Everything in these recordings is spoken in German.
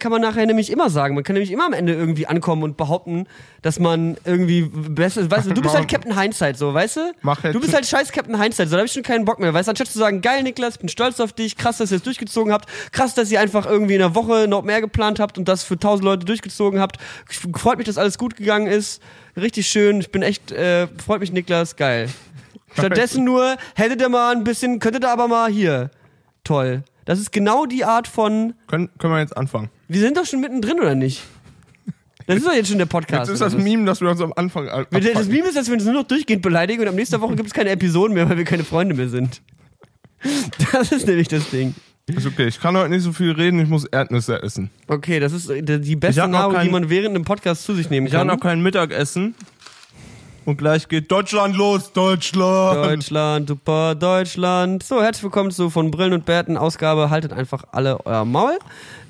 kann man nachher nämlich immer sagen. Man kann nämlich immer am Ende irgendwie ankommen und behaupten, dass man irgendwie besser, weißt du, du bist halt Captain Hindsight, so, weißt du? Mach jetzt- Du bist halt scheiß Captain Hindsight, so, da hab ich schon keinen Bock mehr, weißt du? Anstatt zu sagen, geil, Niklas, bin stolz auf dich, krass, dass ihr es durchgezogen habt, krass, dass ihr einfach irgendwie in einer Woche noch mehr geplant habt und das für tausend Leute durchgezogen habt. Freut mich, dass alles gut gegangen ist. Richtig schön, ich bin echt, äh, freut mich, Niklas, geil. Stattdessen nur, hättet ihr mal ein bisschen, könntet ihr aber mal hier. Toll. Das ist genau die Art von, Können, können wir jetzt anfangen? wir sind doch schon mittendrin, oder nicht? Das ist doch jetzt schon der Podcast. Jetzt ist das? Meme, dass wir uns am Anfang an- Das. Meme ist, dass wir uns nur noch durchgehend beleidigen und am nächsten Woche gibt es keine Episoden mehr, weil wir keine Freunde mehr sind. Das ist nämlich das Ding. Ist okay, ich kann heute nicht so viel reden, ich muss Erdnüsse essen. Okay, das ist die Ich beste Nahrung, die kein- man während einem Podcast zu sich nehmen Ich habe kann. noch kein Mittagessen. Und gleich geht Deutschland los, Deutschland! Deutschland, super Deutschland. So, herzlich willkommen zu von Brillen und Bärten Ausgabe. Haltet einfach alle euer Maul.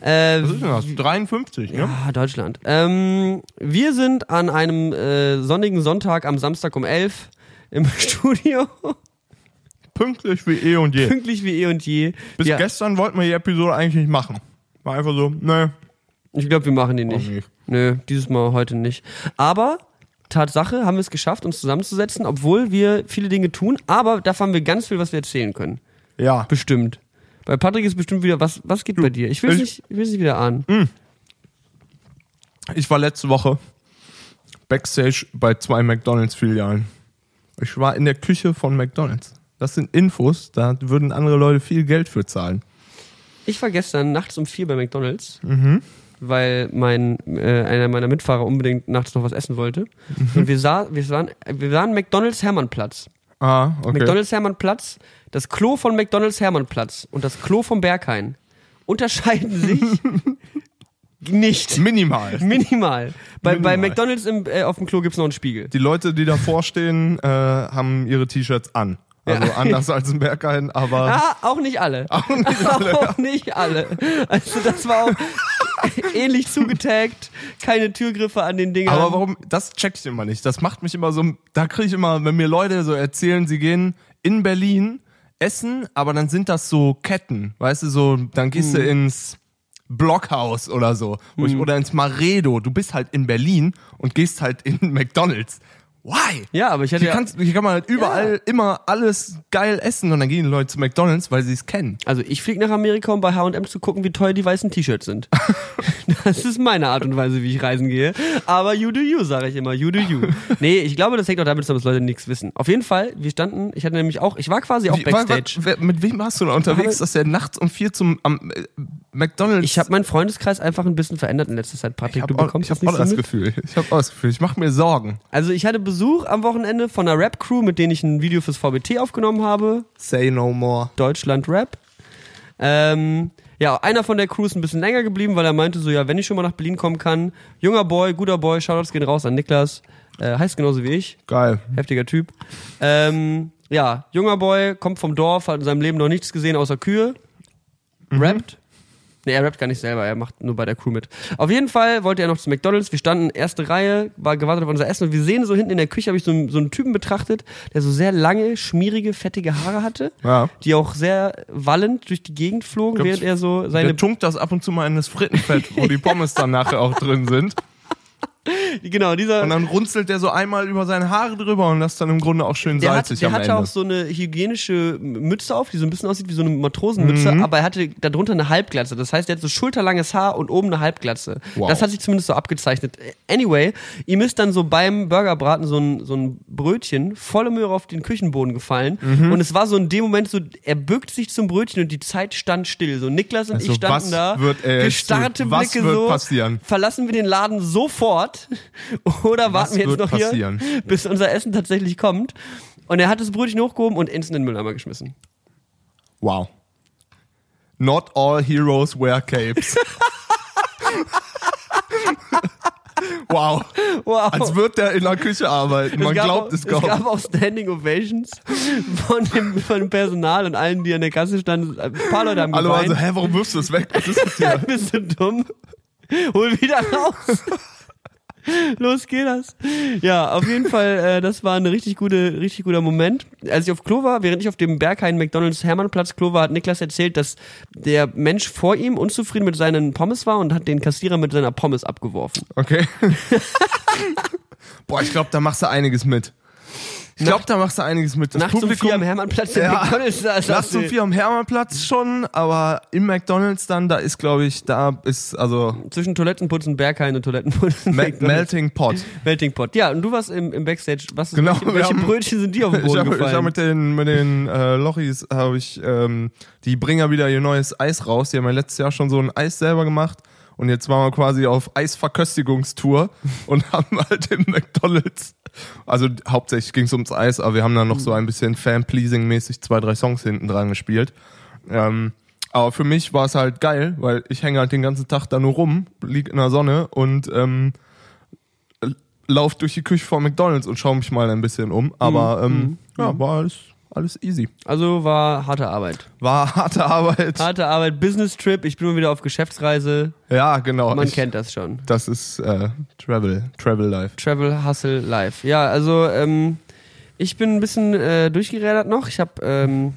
Äh, Was ist denn das? 53, ne? Ja, Deutschland. Ähm, wir sind an einem äh, sonnigen Sonntag am Samstag um 11 im Studio. Pünktlich wie eh und je. Pünktlich wie eh und je. Bis ja, gestern wollten wir die Episode eigentlich nicht machen. War einfach so, ne, ich glaube, wir machen die nicht. nicht. Nö, dieses Mal heute nicht. Aber Tatsache haben wir es geschafft, uns zusammenzusetzen, obwohl wir viele Dinge tun. Aber dafür haben wir ganz viel, was wir erzählen können. Ja. Bestimmt. Bei Patrick ist bestimmt wieder, was, was geht bei dir? Ich will es ich- nicht, ich will's nicht wieder ahnen. Ich war letzte Woche Backstage bei zwei McDonalds-Filialen. Ich war in der Küche von McDonalds. Das sind Infos, da würden andere Leute viel Geld für zahlen. Ich war gestern nachts um vier bei McDonalds, Mhm. Weil mein äh, einer meiner Mitfahrer unbedingt nachts noch was essen wollte. Mhm. Und wir, sah, wir, sahen, wir sahen McDonalds Hermannplatz. Ah, okay. McDonalds Hermannplatz, das Klo von McDonalds Hermannplatz und das Klo vom Berghain unterscheiden sich nicht. Minimal. Minimal. Bei, bei Minimal. McDonalds im, äh, auf dem Klo gibt's noch einen Spiegel. Die Leute, die davor stehen, äh, haben ihre T-Shirts an. Also Ja. anders als im Berghain, aber Ah, auch nicht alle. auch nicht alle. Auch nicht alle. Also das war auch ähnlich zugetaggt, keine Türgriffe an den Dingern. Aber warum, das check ich immer nicht. Das macht mich immer so, da kriege ich immer, wenn mir Leute so erzählen, sie gehen in Berlin essen, aber dann sind das so Ketten, weißt du, so, dann gehst Mhm. du ins Blockhaus oder so, wo ich, oder ins Maredo. Du bist halt in Berlin und gehst halt in McDonalds. Why? Ja, aber ich hatte Hier, ja, kannst, hier kann man halt überall immer alles geil essen und dann gehen die Leute zu McDonalds, weil sie es kennen. also ich fliege nach Amerika, um bei H&M zu gucken, wie teuer die weißen T-Shirts sind. das ist meine Art und Weise, wie ich reisen gehe. Aber you do you, sage ich immer. You do you. Nee, ich glaube, das hängt auch damit zusammen, dass Leute nichts wissen. Auf jeden Fall, wir standen, ich hatte nämlich auch, ich war quasi auch Wie- Backstage. wa- wer- mit wem warst du da unterwegs, dass der nachts um vier zum am, äh, McDonalds Ich habe meinen Freundeskreis einfach ein bisschen verändert in letzter Zeit, Patrick. Ich du habe auch, ich hab auch so das mit? Gefühl. Ich habe auch das Gefühl. Ich mache mir Sorgen. Also ich hatte Besuch am Wochenende von einer Rap-Crew, mit denen ich ein Video fürs VBT aufgenommen habe. Say no more. Deutschland Rap. Ähm, ja, einer von der Crew ist ein bisschen länger geblieben, weil er meinte so, ja, wenn ich schon mal nach Berlin kommen kann, junger Boy, guter Boy, Shoutouts gehen raus an Niklas, äh, heißt genauso wie ich, Geil. heftiger Typ. Ähm, ja, junger Boy, kommt vom Dorf, hat in seinem Leben noch nichts gesehen außer Kühe, rappt. Nee, er rappt gar nicht selber, er macht nur bei der Crew mit. Auf jeden Fall wollte er noch zu McDonalds. Wir standen erste Reihe, war gewartet auf unser Essen und wir sehen so hinten in der Küche, habe ich so, einen- so einen Typen betrachtet, der so sehr lange, schmierige, fettige Haare hatte, Ja. die auch sehr wallend durch die Gegend flogen, Glaub, während er so seine Der tunkt das ab und zu mal in das Frittenfett, wo die Pommes dann nachher auch drin sind. genau dieser Und dann runzelt der so einmal über seine Haare drüber und das dann im Grunde auch schön der, hat, salzig der am hatte Ende. auch so eine hygienische Mütze auf, die so ein bisschen aussieht wie so eine Matrosenmütze, Mhm. aber er hatte darunter eine Halbglatze. Das heißt, er hat so schulterlanges Haar und oben eine Halbglatze. Wow. Das hat sich zumindest so abgezeichnet. Anyway, ihm ist dann so beim Burgerbraten so ein, so ein Brötchen volle Möhre auf den Küchenboden gefallen Mhm. und es war so in dem Moment so, er bückt sich zum Brötchen und die Zeit stand still. So Niklas und Also, ich standen da, wird jetzt gestarrte? Was Blicke so, passieren? verlassen wir den Laden sofort oder warten wir jetzt wird noch passieren? hier, bis unser Essen tatsächlich kommt. Und er hat das Brötchen hochgehoben und instant in den Mülleimer geschmissen. Wow. Not all heroes wear capes. wow. Wow. Als würde der in der Küche arbeiten. Man gab glaubt auch, es Es kaum. gab auch Standing Ovations von dem, von dem Personal und allen, die an der Kasse standen. Ein paar Leute haben Alle waren so, hä, warum wirfst du es weg? Was ist mit dir? Bist du dumm? Hol wieder raus. Los geht das. Ja, auf jeden Fall, äh, das war ein richtig, gute, richtig guter Moment. Als ich auf Klo war, während ich auf dem Berghain McDonalds Hermannplatz Klo war, hat Niklas erzählt, dass der Mensch vor ihm unzufrieden mit seinen Pommes war und hat den Kassierer mit seiner Pommes abgeworfen. Okay. Boah, ich glaube, da machst du einiges mit. Ich glaube, da machst du einiges mit. Das Nachts um vier am Hermannplatz Ja, McDonalds. Da ist Nachts um vier am Hermannplatz schon, aber im McDonalds dann, da ist, glaube ich, da ist, also, Zwischen Toilettenputzen Berghain und Toilettenputzen Me McDonald's. Melting Pot. Melting Pot. Ja, und du warst im, im Backstage. Was, Genau, welche welche haben- Brötchen sind die auf den Ich Boden habe gefallen? hab mit den, mit den äh, Lochis habe ich, ähm, die bringen ja wieder ihr neues Eis raus. Die haben ja letztes Jahr schon so ein Eis selber gemacht. Und jetzt waren wir quasi auf Eisverköstigungstour und haben halt im McDonalds, also hauptsächlich ging es ums Eis, aber wir haben dann noch so ein bisschen Fan-Pleasing-mäßig zwei, drei Songs hinten dran gespielt. Ähm, aber für mich war es halt geil, weil ich hänge halt den ganzen Tag da nur rum, lieg in der Sonne und ähm, lauf durch die Küche von McDonalds und schaue mich mal ein bisschen um. Aber ähm, ja, war alles, alles easy. also war harte Arbeit. War harte Arbeit. Harte Arbeit, Business Trip. Ich bin mal wieder auf Geschäftsreise. Ja, genau. Man ich, kennt das schon. Das ist äh, Travel, Travel Life. Travel, Hustle, Life. Ja, also ähm, ich bin ein bisschen äh, durchgerädert noch. Ich habe, ähm,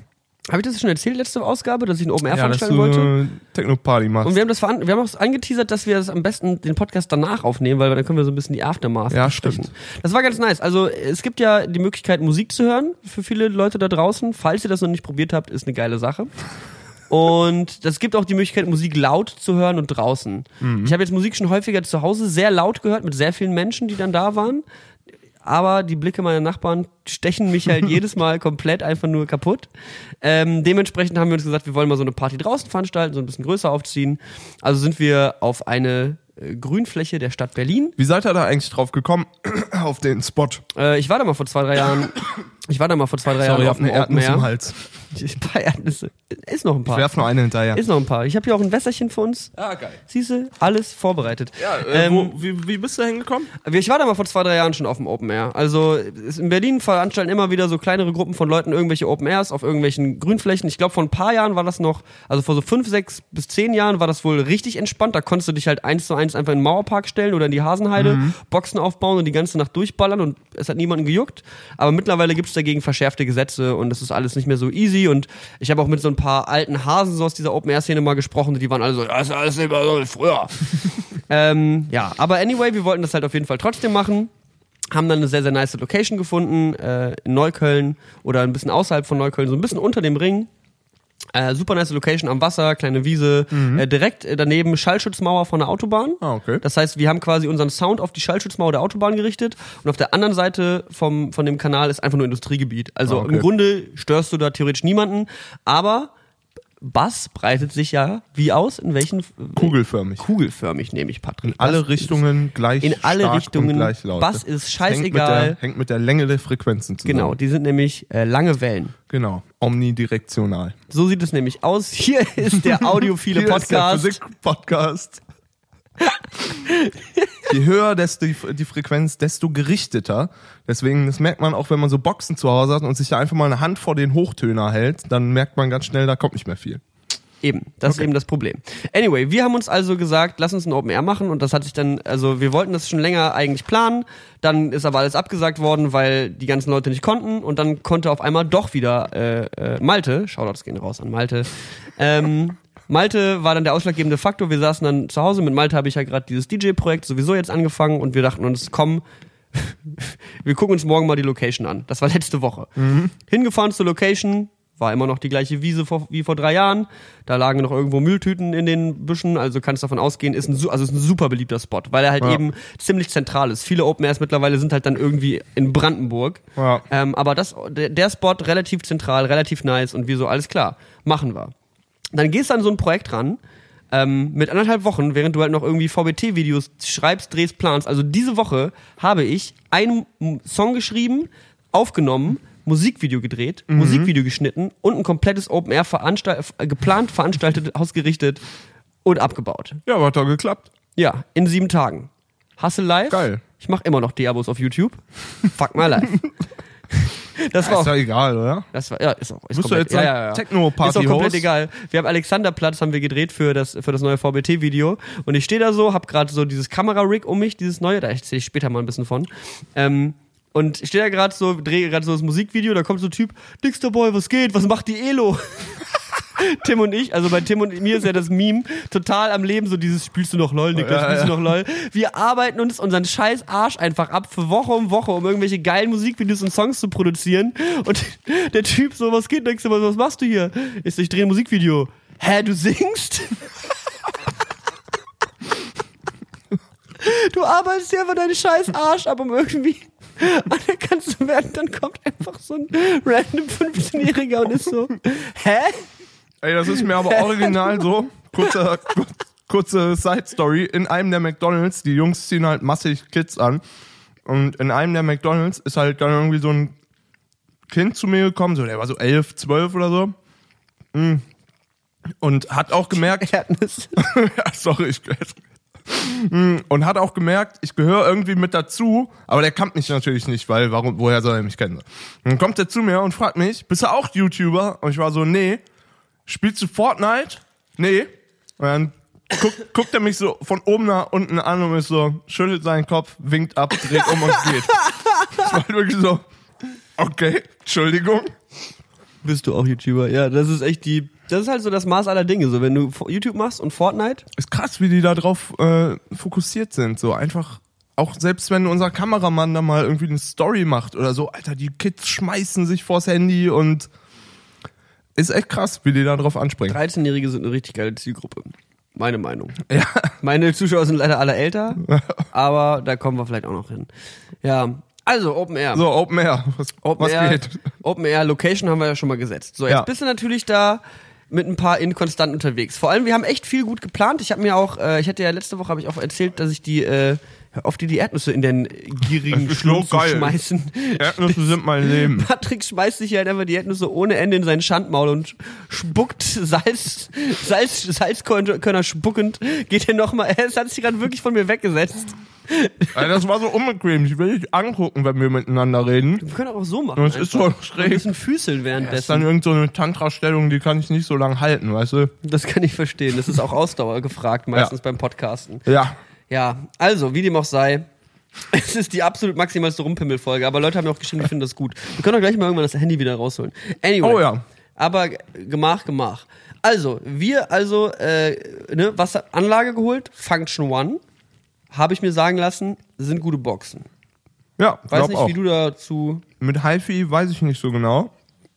habe ich das schon erzählt, letzte Ausgabe, dass ich ein Open Air Ja, dass veranstalten du wollte? Techno-Party machst. Und wir haben das wir haben auch angeteasert, dass wir das am besten den Podcast danach aufnehmen, weil dann können wir so ein bisschen die Aftermath Ja, besprechen. stimmt. Das war ganz nice. Also es gibt ja die Möglichkeit, Musik zu hören für viele Leute da draußen. Falls ihr das noch nicht probiert habt, ist eine geile Sache. Und es gibt auch die Möglichkeit, Musik laut zu hören und draußen. Mhm. Ich habe jetzt Musik schon häufiger zu Hause sehr laut gehört, mit sehr vielen Menschen, die dann da waren. Aber die Blicke meiner Nachbarn stechen mich halt jedes Mal komplett einfach nur kaputt. Ähm, dementsprechend haben wir uns gesagt, wir wollen mal so eine Party draußen veranstalten, so ein bisschen größer aufziehen. Also sind wir auf eine äh, Grünfläche der Stadt Berlin. Wie seid ihr da eigentlich drauf gekommen? auf den Spot. Äh, ich war da mal vor zwei, drei Jahren. Ich war da mal vor zwei, drei Sorry, Jahren auf eine dem Open Erdnuss Air. im Hals. Ein paar Erdnüsse. Ist noch ein Ich paar. werf nur eine hinterher. Ist noch ein paar. Ich habe hier auch ein Wässerchen für uns. ah, geil. Siehste, alles vorbereitet. Ja, äh, Ähm, wo, wie, wie bist du hingekommen? Ich war da mal vor zwei, drei Jahren schon auf dem Open Air. Also es- in Berlin veranstalten immer wieder so kleinere Gruppen von Leuten irgendwelche Open Airs auf irgendwelchen Grünflächen. Ich glaube, vor ein paar Jahren war das noch, also vor so fünf, sechs bis zehn Jahren war das wohl richtig entspannt. Da konntest du dich halt eins zu eins einfach in den Mauerpark stellen oder in die Hasenheide, Boxen aufbauen und die ganze Nacht durchballern und es hat niemanden gejuckt. Aber mittlerweile gibt es dagegen verschärfte Gesetze und es ist alles nicht mehr so easy. Und ich habe auch mit so ein paar alten Hasen so aus dieser Open Air Szene mal gesprochen, die waren alle so, das ist alles immer so wie früher. ähm, ja, aber anyway, wir wollten das halt auf jeden Fall trotzdem machen. Haben dann eine sehr, sehr nice Location gefunden, äh, in Neukölln oder ein bisschen außerhalb von Neukölln, so ein bisschen unter dem Ring. Äh, super nice Location am Wasser, kleine Wiese, äh, direkt äh, daneben Schallschutzmauer von der Autobahn. Ah, okay. Das heißt, wir haben quasi unseren Sound auf die Schallschutzmauer der Autobahn gerichtet und auf der anderen Seite vom, von dem Kanal ist einfach nur Industriegebiet. Also Ah, okay. im Grunde störst du da theoretisch niemanden, aber Bass breitet sich ja wie aus? In welchen? Kugelförmig. Kugelförmig nehme ich, Patrick. In alle ist- Richtungen gleich In alle stark Richtungen. gleich laut. Bass ist Hängt mit, scheißegal. der, hängt mit der Länge der Frequenzen zusammen. Genau, die sind nämlich äh, lange Wellen. Genau. Omnidirektional. So sieht es nämlich aus. Hier ist der audiophile Hier ist der Podcast. Je höher desto die, Frequenz, desto gerichteter. Deswegen, das merkt man auch, wenn man so Boxen zu Hause hat und sich da einfach mal eine Hand vor den Hochtöner hält, dann merkt man ganz schnell, da kommt nicht mehr viel. Eben, das ist Okay. eben das Problem. Anyway, wir haben uns also gesagt, lass uns ein Open Air machen und das hat sich dann, also wir wollten das schon länger eigentlich planen, dann ist aber alles abgesagt worden, weil die ganzen Leute nicht konnten und dann konnte auf einmal doch wieder äh, äh, Malte, Shoutouts gehen raus an Malte, ähm, Malte war dann der ausschlaggebende Faktor, wir saßen dann zu Hause, mit Malte habe ich ja gerade dieses DJ-Projekt sowieso jetzt angefangen und wir dachten uns, komm, wir gucken uns morgen mal die Location an. Das war letzte Woche. Hingefahren zur Location, war immer noch die gleiche Wiese vor, wie vor drei Jahren. Da lagen noch irgendwo Mülltüten in den Büschen, also kannst davon ausgehen, ist ein, also ist ein super beliebter Spot, weil er halt Ja. eben ziemlich zentral ist. Viele Open Airs mittlerweile sind halt dann irgendwie in Brandenburg. Ja. Ähm, aber das, der, der Spot relativ zentral, relativ nice und wir so, alles klar, machen wir. Dann gehst du an so ein Projekt ran, ähm, mit anderthalb Wochen, während du halt noch irgendwie VBT-Videos schreibst, drehst, planst. Also diese Woche habe ich einen Song geschrieben, aufgenommen, Musikvideo gedreht, Musikvideo geschnitten und ein komplettes Open Air veranstalt, äh, geplant, veranstaltet, ausgerichtet und abgebaut. Ja, aber hat doch geklappt. Ja, in sieben Tagen. Hustle live. Geil. Ich mache immer noch Diabos auf YouTube. Fuck my life. Das war Ist auch doch egal, oder? Das war, ja, ist auch. Ist Musst du komplett, jetzt sagen, ja, ja, ja. Techno-Party Ist auch komplett egal. Wir haben Alexanderplatz, haben wir gedreht für das, für das neue VBT-Video. Und ich stehe da so, hab gerade so dieses Kamera-Rig um mich, dieses neue, da erzähle ich später mal ein bisschen von. Ähm, und ich stehe da gerade so, drehe gerade so das Musikvideo, da kommt so ein Typ, Dickster Boy, was geht? Was macht die Elo? Tim und ich, also bei Tim und mir ist ja das Meme total am Leben, so dieses spielst du noch LOL, Niklas, Ja, spielst du ja. noch LOL. Wir arbeiten uns unseren scheiß Arsch einfach ab für Woche um Woche, um irgendwelche geilen Musikvideos und Songs zu produzieren. Und der Typ so, was geht, denkst du, was machst du hier? Ich so, ich drehe ein Musikvideo. Hä, du singst? Du arbeitest dir einfach deinen scheiß Arsch ab, um irgendwie anerkannt zu werden. Dann kommt einfach so ein random 15-Jähriger und ist so, hä? Ey, das ist mir aber original so. Kurze, kur- kurze Side-Story. In einem der McDonalds, die Jungs ziehen halt massig Kids an. Und in einem der McDonalds ist halt dann irgendwie so ein Kind zu mir gekommen, so, der war so elf, zwölf oder so. Mm. Und hat auch gemerkt, Erdnüsse. ja, sorry, ich und hat auch gemerkt, ich gehöre irgendwie mit dazu, aber der kannte mich natürlich nicht, weil warum, woher soll er mich kennen? Dann kommt er zu mir und fragt mich, bist du auch YouTuber? Und ich war so, nee. Spielst du Fortnite? Nee. Und dann guckt, guckt er mich so von oben nach unten an und ist so, schüttelt seinen Kopf, winkt ab, dreht um und geht. Das war wirklich so, okay, Entschuldigung. Bist du auch YouTuber? Ja, das ist echt die. Das ist halt so das Maß aller Dinge. So, wenn du YouTube machst und Fortnite, ist krass, wie die da drauf äh, fokussiert sind. So einfach, auch selbst wenn unser Kameramann da mal irgendwie eine Story macht oder so, Alter, die Kids schmeißen sich vors Handy und ist echt krass, wie die da drauf anspringen. 13-Jährige sind eine richtig geile Zielgruppe. Meine Meinung. Ja, Meine Zuschauer sind leider alle älter, aber da kommen wir vielleicht auch noch hin. Ja, also Open Air. so, Open Air, was, Open was Air, geht? Open Air Location haben wir ja schon mal gesetzt. So, jetzt Ja. bist du natürlich da mit ein paar Inkonstant unterwegs. Vor allem, wir haben echt viel gut geplant. Ich habe mir auch, äh, ich hatte ja letzte Woche habe ich auch erzählt, dass ich die, äh, hör auf die die Erdnüsse in den gierigen Schlund zu geil. schmeißen. Erdnüsse sind mein Leben. Patrick schmeißt sich halt einfach die Erdnüsse ohne Ende in sein Schandmaul und spuckt Salz, Salz, Salzkörner spuckend, geht er nochmal, es hat sich gerade wirklich von mir weggesetzt. Alter, das war so unbequem. Ich will dich angucken, wenn wir miteinander reden. Wir können auch so machen. Das ist so schräg. Ein bisschen füßeln Das ist währenddessen. dann irgend so eine Tantra-Stellung, die kann ich nicht so lange halten, weißt du? Das kann ich verstehen. Das ist auch Ausdauer gefragt, meistens beim Podcasten. Ja. Ja, also, wie dem auch sei. Es ist die absolut maximalste Rumpimmelfolge, aber Leute haben mir auch geschrieben, die finden das gut. Wir können doch gleich mal irgendwann das Handy wieder rausholen. Anyway. Oh ja. Aber gemach, gemach. Also, wir also, äh, ne, was Anlage geholt, Function One, habe ich mir sagen lassen, sind gute Boxen. Ja, Weiß nicht, auch. wie du dazu. Mit HiFi weiß ich nicht so genau.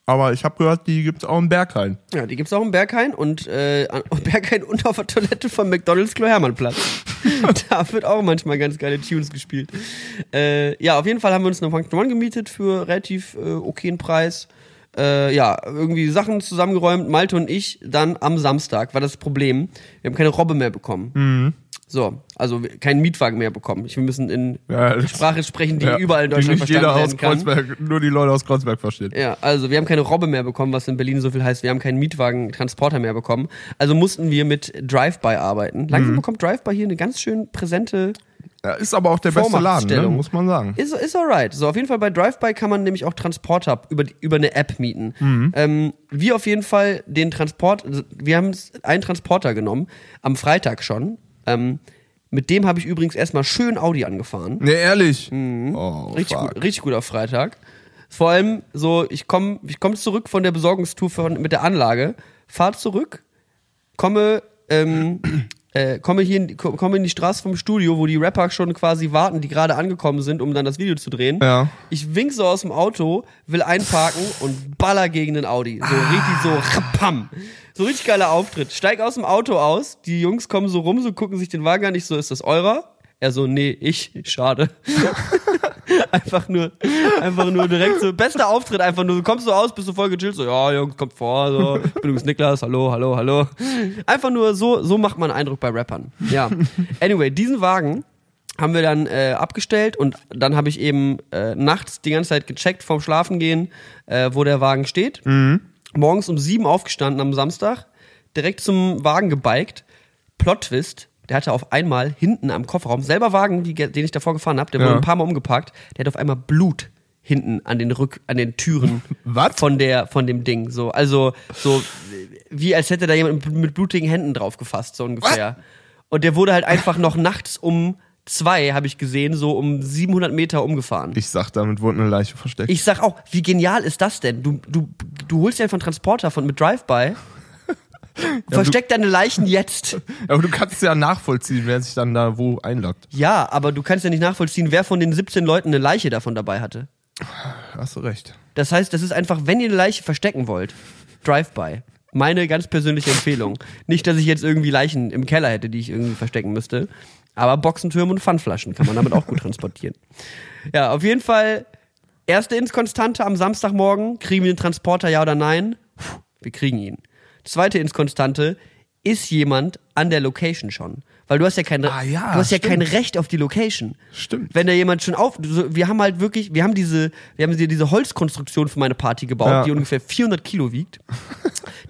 Aber ich habe gehört, die gibt's auch im Berghain. Ja, die gibt's auch im Berghain und äh, Berghain und auf der Toilette vom McDonalds Klo Hermannplatz. da wird auch manchmal ganz geile Tunes gespielt. Äh, ja, auf jeden Fall haben wir uns eine Function One gemietet für relativ äh, okayen Preis. Äh, ja, irgendwie Sachen zusammengeräumt, Malte und ich. Dann am Samstag war das Problem, wir haben keine Robbe mehr bekommen. Mhm. So, also keinen Mietwagen mehr bekommen. Wir müssen in Ja, Sprache sprechen, die Ja, überall in die Deutschland nicht jeder verstanden aus werden kann. Kreuzberg, nur die Leute aus Kreuzberg verstehen. Ja, also wir haben keine Robbe mehr bekommen, was in Berlin so viel heißt. Wir haben keinen Mietwagen-Transporter mehr bekommen. Also mussten wir mit Drive-By arbeiten. Langsam Mhm. bekommt Drive-By hier eine ganz schön präsente. Ja, ist aber auch der beste Laden, ne? Muss man sagen. Ist, ist alright. So, auf jeden Fall bei Drive-By kann man nämlich auch Transporter über, die- über eine App mieten. Mhm. Ähm, wir auf jeden Fall den Transport, wir haben einen Transporter genommen, am Freitag schon. Ähm, mit dem habe ich übrigens erstmal schön Audi angefahren. Ne, ehrlich. Oh, Richtig gut, richtig gut auf Freitag. Vor allem so, ich komme ich komm zurück von der Besorgungstour von, mit der Anlage, fahr zurück, komme, ähm, äh, komme hier in, komme in die Straße vom Studio, wo die Rapper schon quasi warten, die gerade angekommen sind, um dann das Video zu drehen. Ja. Ich wink so aus dem Auto, will einparken und baller gegen den Audi. So richtig so, pam. So richtig geiler Auftritt. Steig aus dem Auto aus, die Jungs kommen so rum, so gucken sich den Wagen an, ich so, ist das eurer? Er so, nee, ich, schade. einfach nur, einfach nur direkt so, bester Auftritt einfach nur, du kommst so aus, bist du voll gechillt, so, ja, Jungs, kommt vor, so, ich bin übrigens Niklas, hallo, hallo, hallo. Einfach nur so, so macht man Eindruck bei Rappern. Ja. Anyway, diesen Wagen haben wir dann äh, abgestellt und dann habe ich eben äh, nachts die ganze Zeit gecheckt vorm Schlafengehen, äh, wo der Wagen steht. Morgens um sieben aufgestanden am Samstag, direkt zum Wagen gebiked. Plot-Twist, der hatte auf einmal hinten am Kofferraum, selber Wagen, die, den ich davor gefahren habe, der Ja. wurde ein paar Mal umgeparkt, der hat auf einmal Blut hinten an den Rück, an den Türen Was? von der, von dem Ding. So, also so wie als hätte da jemand mit blutigen Händen drauf gefasst, so ungefähr. Und der wurde halt einfach noch nachts um zwei, habe ich gesehen, so um 700 Meter umgefahren. Ich sag, damit wurde eine Leiche versteckt. Ich sag auch, wie genial ist das denn? Du, du, du holst dir einfach einen Transporter von mit Drive-By. Versteck deine Leichen jetzt. aber du kannst ja nachvollziehen, wer sich dann da wo einloggt. Ja, aber du kannst ja nicht nachvollziehen, wer von den 17 Leuten eine Leiche davon dabei hatte. Hast du recht. Das heißt, das ist einfach, wenn ihr eine Leiche verstecken wollt, Drive-By. Meine ganz persönliche Empfehlung. Nicht, dass ich jetzt irgendwie Leichen im Keller hätte, die ich irgendwie verstecken müsste. Aber Boxentürme und Pfandflaschen kann man damit auch gut transportieren. Ja, auf jeden Fall, erste Inskonstante am Samstagmorgen. Kriegen wir den Transporter, ja oder nein? Puh, wir kriegen ihn. Zweite Inskonstante, ist jemand an der Location schon? Weil du hast ja kein, Ah, ja, du hast ja kein Recht auf die Location. Stimmt. Wenn da jemand schon auf, wir haben halt wirklich, wir haben diese, wir haben diese Holzkonstruktion für meine Party gebaut, Ja. die ungefähr 400 Kilo wiegt.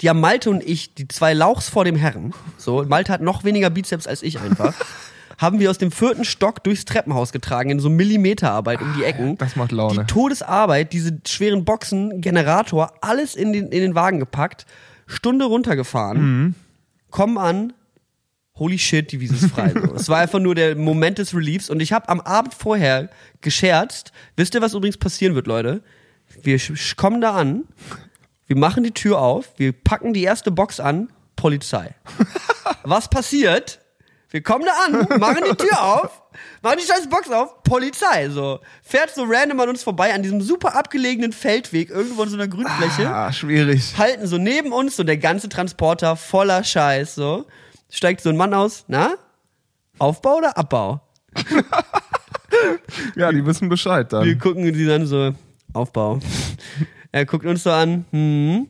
Die haben Malte und ich, die zwei Lauchs vor dem Herren, so, Malte hat noch weniger Bizeps als ich einfach, haben wir aus dem vierten Stock durchs Treppenhaus getragen, in so Millimeterarbeit um die Ecken. Ah, das macht Laune. Die Todesarbeit, diese schweren Boxen, Generator, alles in den, in den Wagen gepackt, Stunde runtergefahren, Mhm. kommen an, holy shit, die Wiese ist frei. Es war einfach nur der Moment des Reliefs und ich habe am Abend vorher gescherzt. Wisst ihr, was übrigens passieren wird, Leute? Wir kommen da an, wir machen die Tür auf, wir packen die erste Box an, Polizei. Was passiert? Wir kommen da an, machen die Tür auf, machen die scheiß Box auf, Polizei, so. Fährt so random an uns vorbei an diesem super abgelegenen Feldweg, irgendwo in so einer Grünfläche Ah, schwierig. halten so neben uns so der ganze Transporter voller Scheiß, so. Steigt so ein Mann aus, na? Aufbau oder Abbau? Ja, die wissen Bescheid Wir dann. gucken sie dann so, Aufbau. er guckt uns so an, hm.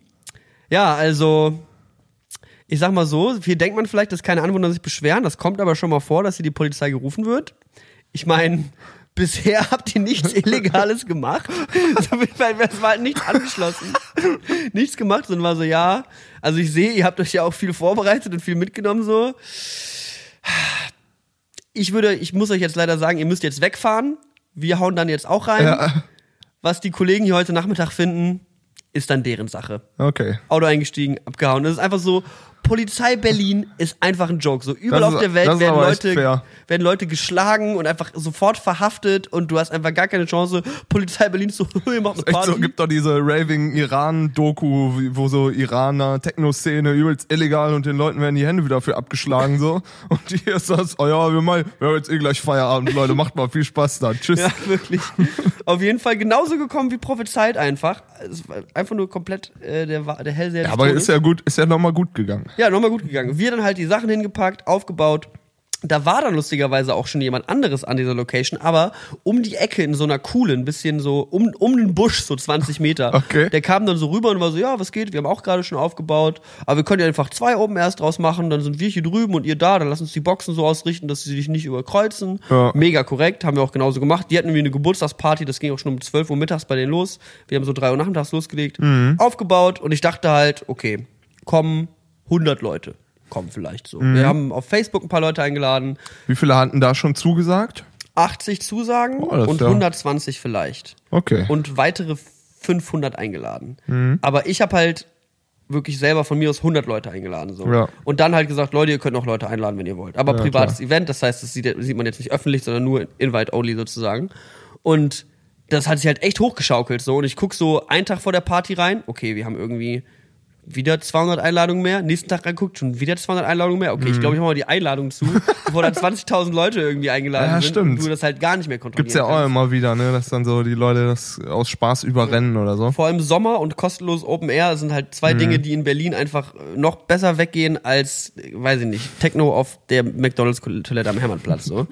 Ja, also, ich sag mal so, viel denkt man vielleicht, dass keine Anwohner sich beschweren, das kommt aber schon mal vor, dass hier die Polizei gerufen wird. Ich meine, bisher habt ihr nichts Illegales gemacht. So, weil Es war halt nichts angeschlossen. nichts gemacht, sondern war so, ja, also ich sehe, ihr habt euch ja auch viel vorbereitet und viel mitgenommen, so. Ich würde, ich muss euch jetzt leider sagen, ihr müsst jetzt wegfahren. Wir hauen dann jetzt auch rein. Ja, Was die Kollegen hier heute Nachmittag finden, ist dann deren Sache. okay. Auto eingestiegen, abgehauen. Das ist einfach so, Polizei Berlin ist einfach ein Joke. So überall Das auf der Welt ist werden Leute, werden Leute geschlagen und einfach sofort verhaftet und du hast einfach gar keine Chance. Polizei Berlin ist so, ihr macht eine Party. so, gibt doch diese Raving-Iran-Doku, wie- wo so Iraner, Techno-Szene übelst illegal und den Leuten werden die Hände wieder für abgeschlagen so. Und hier ist das, oh ja, wir mal, wir haben jetzt eh gleich Feierabend, Leute, macht mal viel Spaß dann. Tschüss. Ja, wirklich. Auf jeden Fall genauso gekommen wie prophezeit einfach. Es war einfach nur komplett äh, der, der Hellseher. des Aber ist ja gut, ist ja nochmal gut gegangen. Ja, nochmal gut gegangen. Wir dann halt die Sachen hingepackt, aufgebaut. Da war dann lustigerweise auch schon jemand anderes an dieser Location, aber um die Ecke in so einer coolen, bisschen so um, um den Busch, so 20 Meter. Okay. Der kam dann so rüber und war so, ja, was geht? Wir haben auch gerade schon aufgebaut, aber wir können ja einfach zwei Open erst draus machen, dann sind wir hier drüben und ihr da, dann lass uns die Boxen so ausrichten, dass sie sich nicht überkreuzen. Ja. Mega korrekt, haben wir auch genauso gemacht. Die hatten irgendwie eine Geburtstagsparty, das ging auch schon um 12 Uhr mittags bei denen los. Wir haben so 3 Uhr nachmittags losgelegt, aufgebaut und ich dachte halt, okay, kommen 100 Leute. Kommen vielleicht so. Wir haben auf Facebook ein paar Leute eingeladen, Wie viele hatten da schon zugesagt? 80 Zusagen Oh, und ja- 120 vielleicht. Okay. Und weitere 500 eingeladen. Mhm. Aber ich habe halt wirklich selber von mir aus 100 Leute eingeladen. So. Ja. Und dann halt gesagt, Leute, ihr könnt auch Leute einladen, wenn ihr wollt. Aber Ja, privates Event, das heißt, das sieht, sieht man jetzt nicht öffentlich, sondern nur Invite-only sozusagen. Und das hat sich halt echt hochgeschaukelt so. Und ich guck so einen Tag vor der Party rein, okay, wir haben irgendwie wieder 200 Einladungen mehr. Nächsten Tag reinguckt, schon wieder 200 Einladungen mehr. Okay, ich glaube, ich mache mal die Einladung zu, bevor da 20.000 Leute irgendwie eingeladen Mhm. Ja, sind. stimmt. Und du das halt gar nicht mehr kontrollieren Gibt's ja auch kannst. immer wieder, ne, dass dann so die Leute das aus Spaß überrennen oder so. Vor allem Sommer und kostenlos Open Air sind halt zwei Dinge, die in Berlin einfach noch besser weggehen als, weiß ich nicht, Techno auf der McDonalds-Toilette am Hermannplatz. So.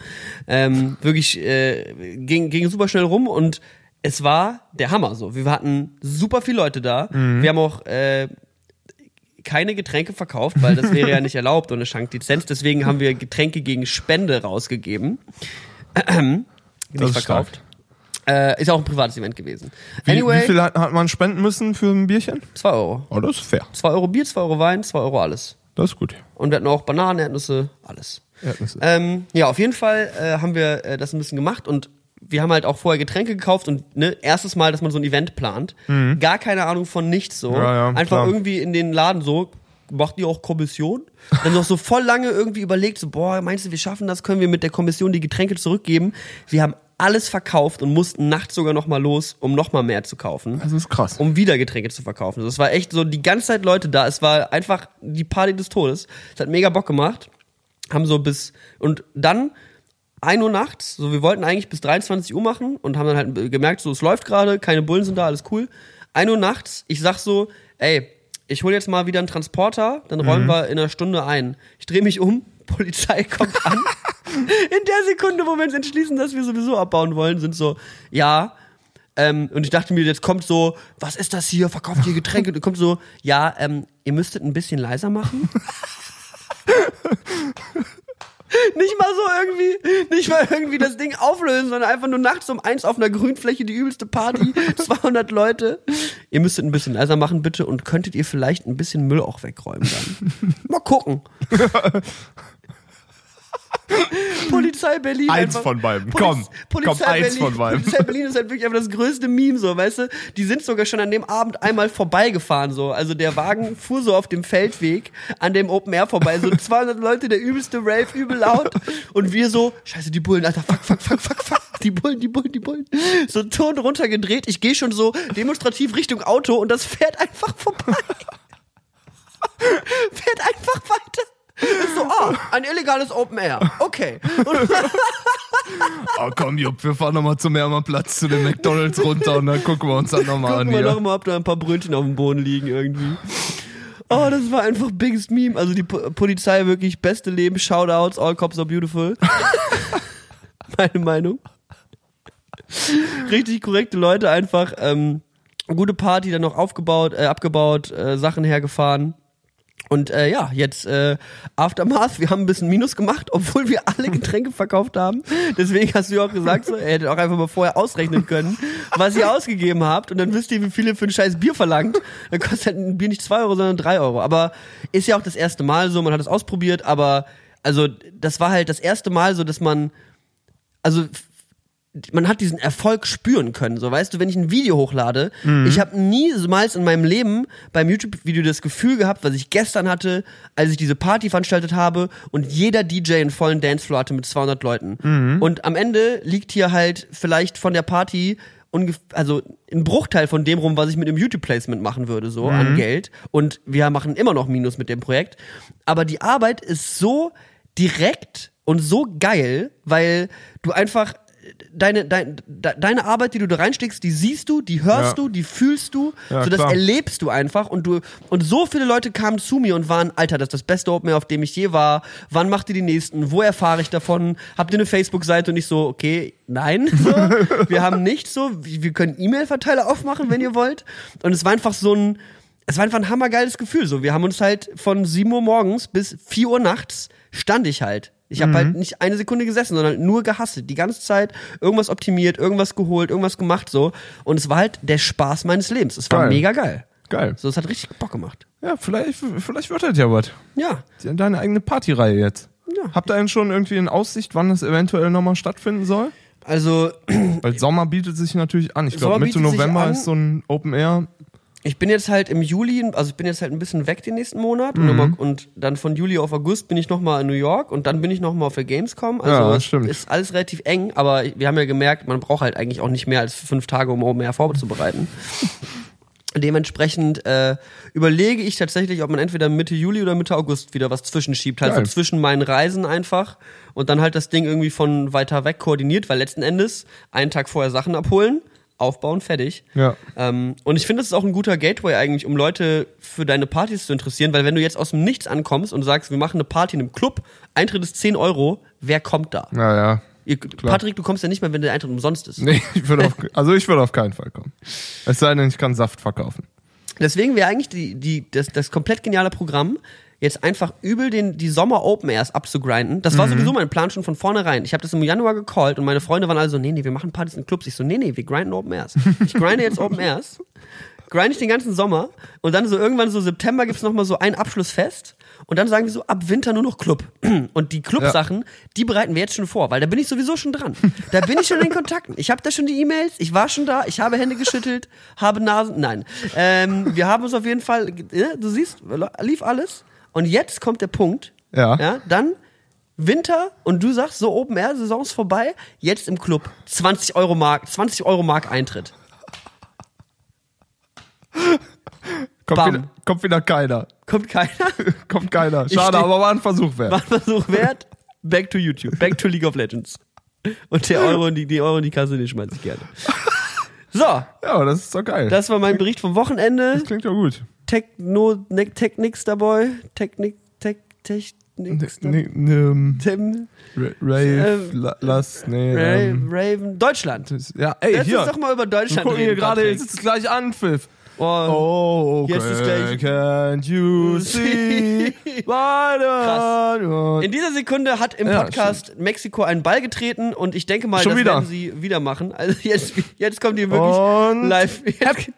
ähm, wirklich äh, ging, ging super schnell rum und es war der Hammer. So, wir hatten super viele Leute da. Wir haben auch äh, keine Getränke verkauft, weil das wäre ja nicht erlaubt ohne Schanklizenz. Deswegen haben wir Getränke gegen Spende rausgegeben. nicht Das ist verkauft. Äh, ist auch ein privates Event gewesen. Wie, anyway, wie viel hat, hat man spenden müssen für ein Bierchen? 2 Euro. Oh, das ist fair. 2 Euro Bier, 2 Euro Wein, 2 Euro alles. Das ist gut. Und wir hatten auch Bananen, Erdnüsse, alles. Erdnüsse. Ähm, ja, auf jeden Fall äh, haben wir äh, das ein bisschen gemacht und wir haben halt auch vorher Getränke gekauft und ne, erstes Mal, dass man so ein Event plant. Gar keine Ahnung von nichts so. Mhm. Ja, ja, Einfach klar. irgendwie in den Laden so, macht die auch Kommission? Dann noch so voll lange irgendwie überlegt, so, boah, meinst du, wir schaffen das? Können wir mit der Kommission die Getränke zurückgeben? Wir haben alles verkauft und mussten nachts sogar noch mal los, um noch mal mehr zu kaufen Das ist krass. um wieder Getränke zu verkaufen. Also es war echt so die ganze Zeit Leute da. Es war einfach die Party des Todes. Es hat mega Bock gemacht. Haben so bis und dann 1 Uhr nachts, so wir wollten eigentlich bis 23 Uhr machen und haben dann halt gemerkt, so es läuft gerade, keine Bullen sind da, alles cool. 1 Uhr nachts, ich sag so, ey, ich hol jetzt mal wieder einen Transporter, dann räumen wir in einer Stunde ein. Ich drehe mich um, Polizei kommt an. in der Sekunde, wo wir uns entschließen, dass wir sowieso abbauen wollen, sind so, ja, ähm, und ich dachte mir, jetzt kommt so, was ist das hier? Verkauft ihr Getränke? Und kommt so, ja, ähm, ihr müsstet ein bisschen leiser machen. nicht mal so irgendwie, nicht mal irgendwie das Ding auflösen, sondern einfach nur nachts um eins auf einer Grünfläche die übelste Party, 200 Leute. Ihr müsstet ein bisschen leiser machen, bitte, und könntet ihr vielleicht ein bisschen Müll auch wegräumen dann. Mal gucken. Polizei Berlin. Eins einfach- von beiden. Poliz- Komm, Polizei komm, eins Berlin, von beiden. Polizei Berlin ist halt wirklich einfach das größte Meme, so, weißt du? Die sind sogar schon an dem Abend einmal vorbeigefahren, so. Also der Wagen fuhr so auf dem Feldweg an dem Open Air vorbei. So 200 Leute, der übelste Rave, übel laut. Und wir so, scheiße, die Bullen, Alter, fuck, fuck, fuck, fuck, fuck. Die Bullen, die Bullen, die Bullen. So Ton runtergedreht. Ich gehe schon so demonstrativ Richtung Auto und das fährt einfach vorbei. fährt einfach weiter. Ist so, oh, ein illegales Open Air. Okay. Oh komm, Jupp, wir fahren nochmal zum Mehrmannplatz zu den McDonalds runter und dann gucken wir uns das nochmal an Gucken wir hier. noch mal, ob da ein paar Brötchen auf dem Boden liegen irgendwie. Oh, das war einfach biggest Meme. Also die Po- Polizei wirklich beste Leben. Shoutouts, all cops are beautiful. Meine Meinung. Richtig korrekte Leute einfach. Ähm, gute Party dann noch aufgebaut, äh, abgebaut, äh, Sachen hergefahren. Und äh, ja, jetzt äh, Aftermath, wir haben ein bisschen Minus gemacht, obwohl wir alle Getränke verkauft haben. Deswegen hast du ja auch gesagt, so, ihr hättet auch einfach mal vorher ausrechnen können, was ihr ausgegeben habt. Und dann wisst ihr, wie viel ihr für ein scheiß Bier verlangt. Dann kostet halt ein Bier nicht zwei Euro, sondern drei Euro. Aber ist ja auch das erste Mal so, man hat es ausprobiert, aber also das war halt das erste Mal so, dass man, also man hat diesen Erfolg spüren können. So, weißt du, wenn ich ein Video hochlade, ich habe niemals in meinem Leben beim YouTube-Video das Gefühl gehabt, was ich gestern hatte, als ich diese Party veranstaltet habe und jeder DJ einen vollen Dancefloor hatte mit 200 Leuten. Und am Ende liegt hier halt vielleicht von der Party also ein Bruchteil von dem rum, was ich mit dem YouTube-Placement machen würde, so an Geld. Und wir machen immer noch Minus mit dem Projekt. Aber die Arbeit ist so direkt und so geil, weil du einfach deine, dein, de, deine Arbeit, die du da reinsteckst, die siehst du, die hörst Ja. du, die fühlst du, Ja, so das klar. erlebst du einfach und du und so viele Leute kamen zu mir und waren, Alter, das ist das beste Open Air, auf dem ich je war. Wann macht ihr die nächsten? Wo erfahre ich davon? Habt ihr eine Facebook-Seite und ich so, okay, nein, so. wir haben nicht so, wir können E-Mail-Verteiler aufmachen, wenn ihr wollt. Und es war einfach so ein es war einfach ein hammergeiles Gefühl. So, wir haben uns halt von 7 Uhr morgens bis 4 Uhr nachts stand ich halt. Ich habe Mhm. halt nicht eine Sekunde gesessen, sondern nur gehasselt. Die ganze Zeit irgendwas optimiert, irgendwas geholt, irgendwas gemacht so. Und es war halt der Spaß meines Lebens. Es war Geil. mega geil. Geil. So, es hat richtig Bock gemacht. Ja, vielleicht, vielleicht wird das ja was. Ja. Deine eigene Partyreihe jetzt. Ja. Habt ihr denn schon irgendwie in Aussicht, wann das eventuell nochmal stattfinden soll? Also, Weil Sommer bietet sich natürlich an. Ich glaube, Mitte November ist so ein Open Air. Ich bin jetzt halt im Juli, also ich bin jetzt halt ein bisschen weg den nächsten Monat Mhm. und, und dann von Juli auf August bin ich nochmal in New York und dann bin ich nochmal auf der Gamescom. Also Ja, es stimmt. ist alles relativ eng, aber wir haben ja gemerkt, man braucht halt eigentlich auch nicht mehr als fünf Tage, um Air vorzubereiten. Dementsprechend äh, überlege ich tatsächlich, ob man entweder Mitte Juli oder Mitte August wieder was zwischenschiebt. Halt Geil. so zwischen meinen Reisen einfach und dann halt das Ding irgendwie von weiter weg koordiniert, weil letzten Endes einen Tag vorher Sachen abholen, aufbauen, fertig. Ja. Ähm, und ich finde, das ist auch ein guter Gateway eigentlich, um Leute für deine Partys zu interessieren, weil wenn du jetzt aus dem Nichts ankommst und sagst, wir machen eine Party in einem Club, Eintritt ist 10 Euro, wer kommt da? Naja. Ihr, Patrick, du kommst ja nicht mehr, wenn der Eintritt umsonst ist. Nee, ich würde auf, also ich würde auf keinen Fall kommen. Es sei denn, ich kann Saft verkaufen. Deswegen wäre eigentlich die, die, das, das komplett geniale Programm, jetzt einfach übel den, die Sommer Open Airs abzugrinden. Das war sowieso mein Plan schon von vornherein. Ich habe das im Januar gecallt und meine Freunde waren alle so, nee, nee, wir machen Partys in Clubs. Ich so, nee, nee, wir grinden Open Airs. Ich grinde jetzt Open Airs. grind ich den ganzen Sommer und dann so irgendwann so September gibt's noch mal so ein Abschlussfest und dann sagen wir so ab Winter nur noch Club. Und die Clubsachen, die bereiten wir jetzt schon vor, weil da bin ich sowieso schon dran. Da bin ich schon in Kontakten. Ich habe da schon die E-Mails, ich war schon da, ich habe Hände geschüttelt, habe Nasen, nein. Ähm, wir haben uns auf jeden Fall, äh, du siehst, lief alles und jetzt kommt der Punkt, Ja. ja dann Winter und du sagst so Open Air Saison ist vorbei, jetzt im Club 20 Euro Mark, 20 Euro Mark Eintritt. Kommt, wieder, kommt wieder keiner. Kommt keiner? Kommt keiner. Schade, aber war ein Versuch wert. War ein Versuch wert? Back to YouTube, back to League of Legends. Und der Euro in die, die Euro in die Kasse, den schmeiß ich gerne. So, Ja, das ist doch geil. das war mein Bericht vom Wochenende. das klingt doch gut. Techno, ne, Technics dabei. Technik, Tech, Technics Ne, ne, Tim, Ra- Rave, Ähm, la, lass, nee. Ra Ähm, Raven, Deutschland. ja, ey, Lass hier. uns doch mal über Deutschland gucken hier reden. gerade, jetzt ist es gleich an, Pfiff. Oh, Oh, Jetzt ist okay, gleich- can't you see Krass. In dieser Sekunde hat im Ja, Podcast Mexiko einen Ball getreten und ich denke mal, Schon das wieder. werden sie wieder machen. Also jetzt, jetzt kommt hier wirklich Und live. Jetzt,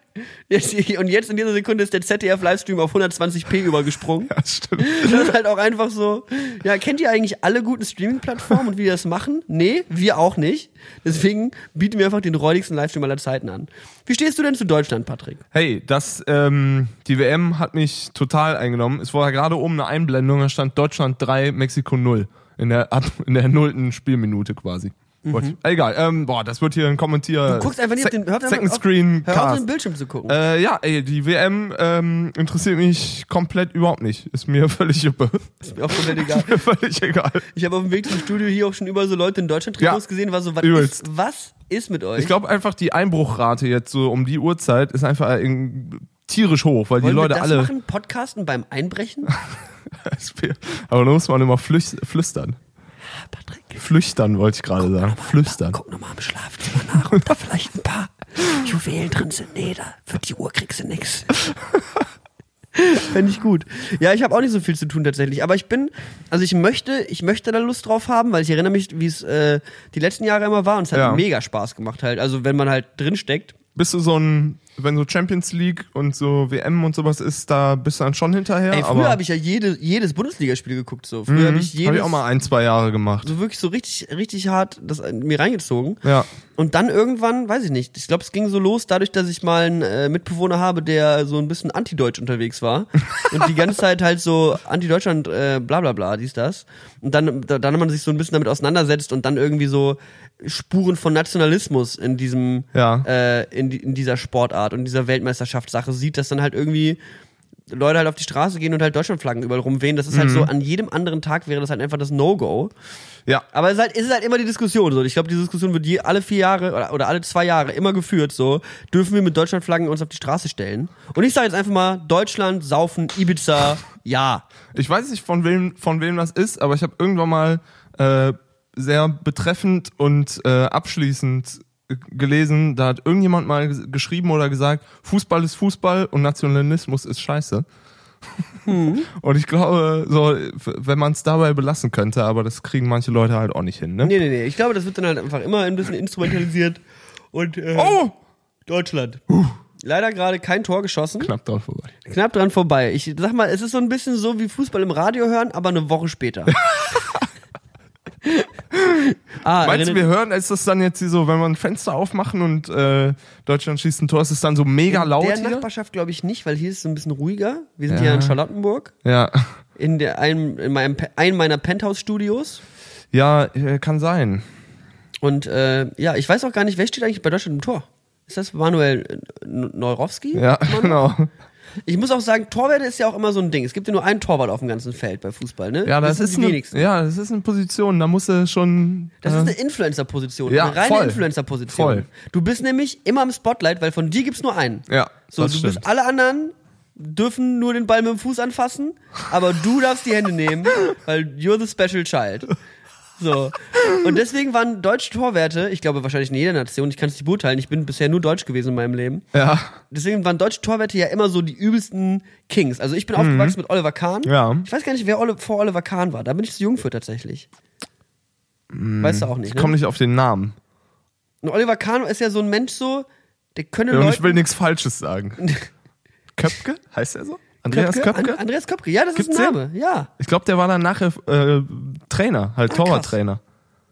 jetzt, und jetzt in dieser Sekunde ist der ZDF-Livestream auf 120p übergesprungen. Ja, stimmt. Das ist halt auch einfach so. Ja, kennt ihr eigentlich alle guten Streaming-Plattformen und wie die das machen? Nee, wir auch nicht. Deswegen bieten wir einfach den räudigsten Livestream aller Zeiten an. Wie stehst du denn zu Deutschland, Patrick? Hey, das, ähm, die WM hat mich total eingenommen. Es war ja gerade oben eine Einblendung, da stand Deutschland 3, Mexiko 0. In der, in der nullten Spielminute quasi. Wollte ich- Egal, ähm, boah, das wird hier ein Kommentier. Mhm. Du guckst einfach nicht auf den, hör auf, Second auf, Screen hör auf den Bildschirm zu gucken. Äh, ja, ey, die WM ähm, interessiert mich komplett überhaupt nicht. Ist mir völlig, egal. ist mir auch komplett egal. mir völlig egal. Ich habe auf dem Weg zum Studio hier auch schon überall so Leute in Deutschland-Trikots Ja, gesehen, war so, was ist, was ist mit euch? Ich glaube einfach, die Einbruchrate jetzt so um die Uhrzeit ist einfach in, tierisch hoch, weil die Wollen Leute wir das alle. machen, Podcasten beim Einbrechen? Aber da muss man immer flüstern. Flüchtern wollte ich gerade sagen. Flüstern. guck nochmal im Schlafzimmer nach, ob da vielleicht ein paar Juwelen drin sind. Nee, da für die Uhr kriegst du nix. Fände ich gut. Ja, ich habe auch nicht so viel zu tun tatsächlich. Aber ich bin, also ich möchte, ich möchte da Lust drauf haben, weil ich erinnere mich, wie es äh, die letzten Jahre immer war und es hat Ja. mega Spaß gemacht halt. Also wenn man halt drin steckt. Bist du so ein, wenn so Champions League und so WM und sowas ist, da bist du dann schon hinterher? Ey, früher habe ich ja jede, jedes Bundesligaspiel geguckt. So. Früher habe ich hab jedes ich auch mal ein, zwei Jahre gemacht. so wirklich so richtig, richtig hart das mir reingezogen. Ja. Und dann irgendwann, weiß ich nicht, ich glaube, es ging so los, dadurch, dass ich mal einen äh, Mitbewohner habe, der so ein bisschen anti-deutsch unterwegs war und die ganze Zeit halt so anti-Deutschland, äh, bla bla bla, dies, das. Und dann, da, dann man sich so ein bisschen damit auseinandersetzt und dann irgendwie so Spuren von Nationalismus in diesem, Ja. äh, in, in dieser Sportart und dieser Weltmeisterschaftssache sieht, dass dann halt irgendwie Leute halt auf die Straße gehen und halt Deutschlandflaggen überall rumwehen. Das ist halt so, an jedem anderen Tag wäre das halt einfach das No-Go. Ja. Aber es ist halt, es ist halt immer die Diskussion. So. Ich glaube, diese Diskussion wird je, alle vier Jahre oder, oder alle zwei Jahre immer geführt. So, dürfen wir mit Deutschlandflaggen uns auf die Straße stellen? Und ich sage jetzt einfach mal, Deutschland, Saufen, Ibiza, ja. Ich weiß nicht, von wem, von wem das ist, aber ich habe irgendwann mal äh, sehr betreffend und äh, abschließend gelesen, da hat irgendjemand mal ges- geschrieben oder gesagt, Fußball ist Fußball und Nationalismus ist scheiße. Und ich glaube, so, wenn man es dabei belassen könnte, aber das kriegen manche Leute halt auch nicht hin, ne? Nee, nee, nee. Ich glaube, das wird dann halt einfach immer ein bisschen instrumentalisiert. Und äh, Oh! Deutschland. Leider gerade kein Tor geschossen. Knapp dran vorbei. Knapp dran vorbei. Ich sag mal, es ist so ein bisschen so wie Fußball im Radio hören, aber eine Woche später. ah, Meinst du, wir hören, ist das dann jetzt hier so, wenn wir ein Fenster aufmachen und äh, Deutschland schießt ein Tor, ist es dann so mega laut der hier? Nachbarschaft glaube ich nicht, weil hier ist es ein bisschen ruhiger. Wir sind Ja. hier in Charlottenburg, Ja. in, der, einem, in meinem, einem meiner Penthouse-Studios. Ja, äh, kann sein. Und äh, ja, ich weiß auch gar nicht, wer steht eigentlich bei Deutschland im Tor? Ist das Manuel Neurowski? Ja, genau. Ich muss auch sagen, Torwarte ist ja auch immer so ein Ding. Es gibt ja nur einen Torwart auf dem ganzen Feld bei Fußball, ne? Ja, das, sind ist die eine, wenigsten. ja, das ist eine Position, da musst du schon. Das äh, ist eine Influencer-Position, Ja, eine reine. Influencer-Position. Voll. Du bist nämlich immer im Spotlight, weil von dir gibt's nur einen. ja, So, das du stimmt. bist alle anderen dürfen nur den Ball mit dem Fuß anfassen, aber du darfst die Hände nehmen, weil you're the special child. So. Und deswegen waren deutsche Torwerte, ich glaube wahrscheinlich in jeder Nation, ich kann es nicht beurteilen, ich bin bisher nur deutsch gewesen in meinem Leben. ja, Deswegen waren deutsche Torwerte ja immer so die übelsten Kings. Also ich bin aufgewachsen mit Oliver Kahn. Mhm. Ja. Ich weiß gar nicht, wer Oli vor Oliver Kahn war. Da bin ich zu jung für tatsächlich. Weißt du auch nicht, ich ne? komme nicht auf den Namen. Und Oliver Kahn ist ja so ein Mensch so, der könne Ja, und ich Leuten... will nichts Falsches sagen. Köpke? Heißt er so? Andreas Köpke? An, Andreas Köpke, ja, das Gibt's ist ein den? Name, ja. Ich glaube, der war dann nachher äh, Trainer, halt Ah. Torwarttrainer.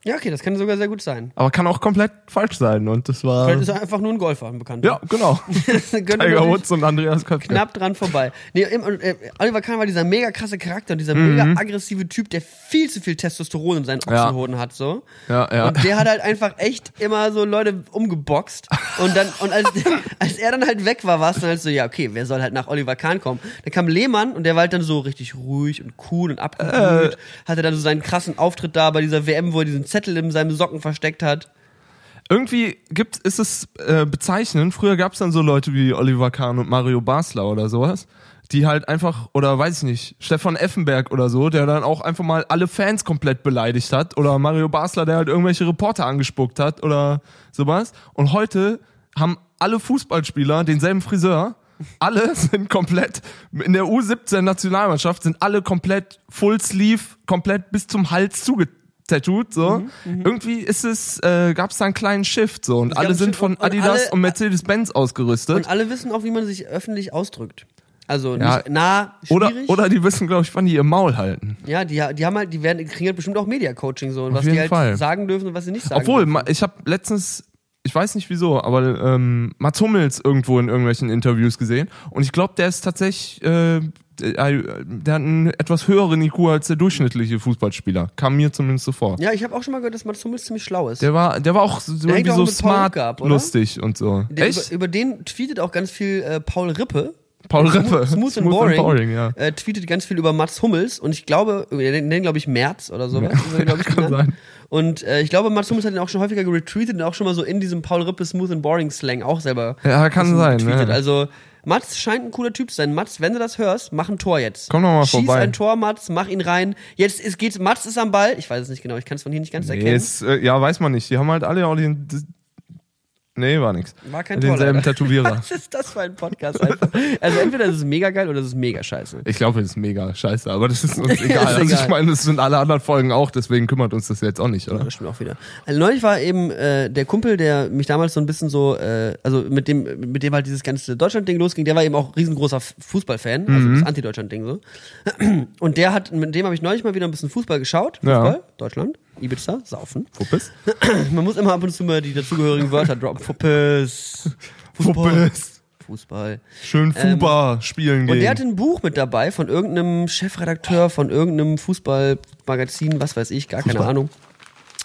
Ja, okay, das kann sogar sehr gut sein. Aber kann auch komplett falsch sein. Und das war. Vielleicht ist er einfach nur ein Golfer, ein Bekannter. ja, genau. Tiger Woods und Andreas Köpke. knapp dran vorbei. Nee, äh, Oliver Kahn war dieser mega krasse Charakter und dieser Mhm. mega aggressive Typ, der viel zu viel Testosteron in seinen Ja. Ochsenhoden hat, so. Ja, ja. Und der hat halt einfach echt immer so Leute umgeboxt. Und dann, und als, als er dann halt weg war, war es dann halt so, ja, okay, wer soll halt nach Oliver Kahn kommen? Dann kam Lehmann und der war halt dann so richtig ruhig und cool und Äh. abgebrüht. Hatte dann so seinen krassen Auftritt da bei dieser WM, wo er diesen Zettel in seinem Socken versteckt hat. Irgendwie gibt, ist es äh, bezeichnend. Früher gab es dann so Leute wie Oliver Kahn und Mario Basler oder sowas, die halt einfach, oder weiß ich nicht, Stefan Effenberg oder so, der dann auch einfach mal alle Fans komplett beleidigt hat. Oder Mario Basler, der halt irgendwelche Reporter angespuckt hat oder sowas. Und heute haben alle Fußballspieler denselben Friseur. Alle sind komplett, in der U17 Nationalmannschaft sind alle komplett Full Sleeve, komplett bis zum Hals zugetätut, so. Irgendwie ist es, äh, gab es da einen kleinen Shift, so. Und alle sind von und- und Adidas alle- und Mercedes-Benz ausgerüstet. Und alle wissen auch, wie man sich öffentlich ausdrückt. Also Ja. nicht nah, Oder, schwierig. oder die wissen, glaube ich, wann die ihr Maul halten. Ja, die, die haben halt, die werden, kriegen halt bestimmt auch Media-Coaching so, und was die halt Fall. sagen dürfen und was sie nicht sagen Obwohl, dürfen. ich habe letztens, ich weiß nicht wieso, aber ähm, Mats Hummels irgendwo in irgendwelchen Interviews gesehen und ich glaube, der ist tatsächlich, äh, der hat einen etwas höheren IQ als der durchschnittliche Fußballspieler. Kam mir zumindest so vor. Ja, ich habe auch schon mal gehört, dass Mats Hummels ziemlich schlau ist. Der war, der war auch so, Der irgendwie auch so smart, Rübke ab, oder? lustig und so. Der Echt? Über, über den tweetet auch ganz viel äh, Paul Rippe. Paul Smooth- Rippe. Smooth, and Boring. ja. äh, tweetet ganz viel über Mats Hummels und ich glaube, den nennen glaube ich März oder so. Ja, ich, kann genannt. sein. Und äh, ich glaube, Mats Hummels hat ihn auch schon häufiger geretweetet und auch schon mal so in diesem Paul Rippe Smooth and Boring Slang auch selber Ja, kann sein. Ja. Also Mats scheint ein cooler Typ zu sein. Mats, wenn du das hörst, mach ein Tor jetzt. Komm doch mal Schieß vorbei. ein Tor, Mats, mach ihn rein. Jetzt ist, geht's, Mats ist am Ball. Ich weiß es nicht genau, ich kann es von hier nicht ganz Nee, erkennen. ist, äh, ja, weiß man nicht. Die haben halt alle auch den. Nee, war nix. War kein Tor, Denselben leider. Tätowierer. Was ist das für ein Podcast einfach? Also entweder ist es mega geil oder es ist mega scheiße. Ich glaube, das ist mega scheiße, aber das ist uns egal. Ist also egal. ich meine, das sind alle anderen Folgen auch, deswegen kümmert uns das jetzt auch nicht, oder? Das stimmt auch wieder. Also neulich war eben äh, der Kumpel, der mich damals so ein bisschen so, äh, also mit dem, mit dem halt dieses ganze Deutschland-Ding losging, der war eben auch riesengroßer Fußballfan, also Mhm. das Anti-Deutschland-Ding so. Und der hat, mit dem habe ich neulich mal wieder ein bisschen Fußball geschaut. Ja. Fußball, Deutschland, Ibiza, Saufen. Fuppes? Man muss immer ab und zu mal die dazugehörigen Wörter droppen. Fuppes. Fußball. Fuppes. Fußball. Schön Fuba spielen Und gehen. der hatte ein Buch mit dabei von irgendeinem Chefredakteur von irgendeinem Fußballmagazin, was weiß ich, gar keine Fußball. Ahnung.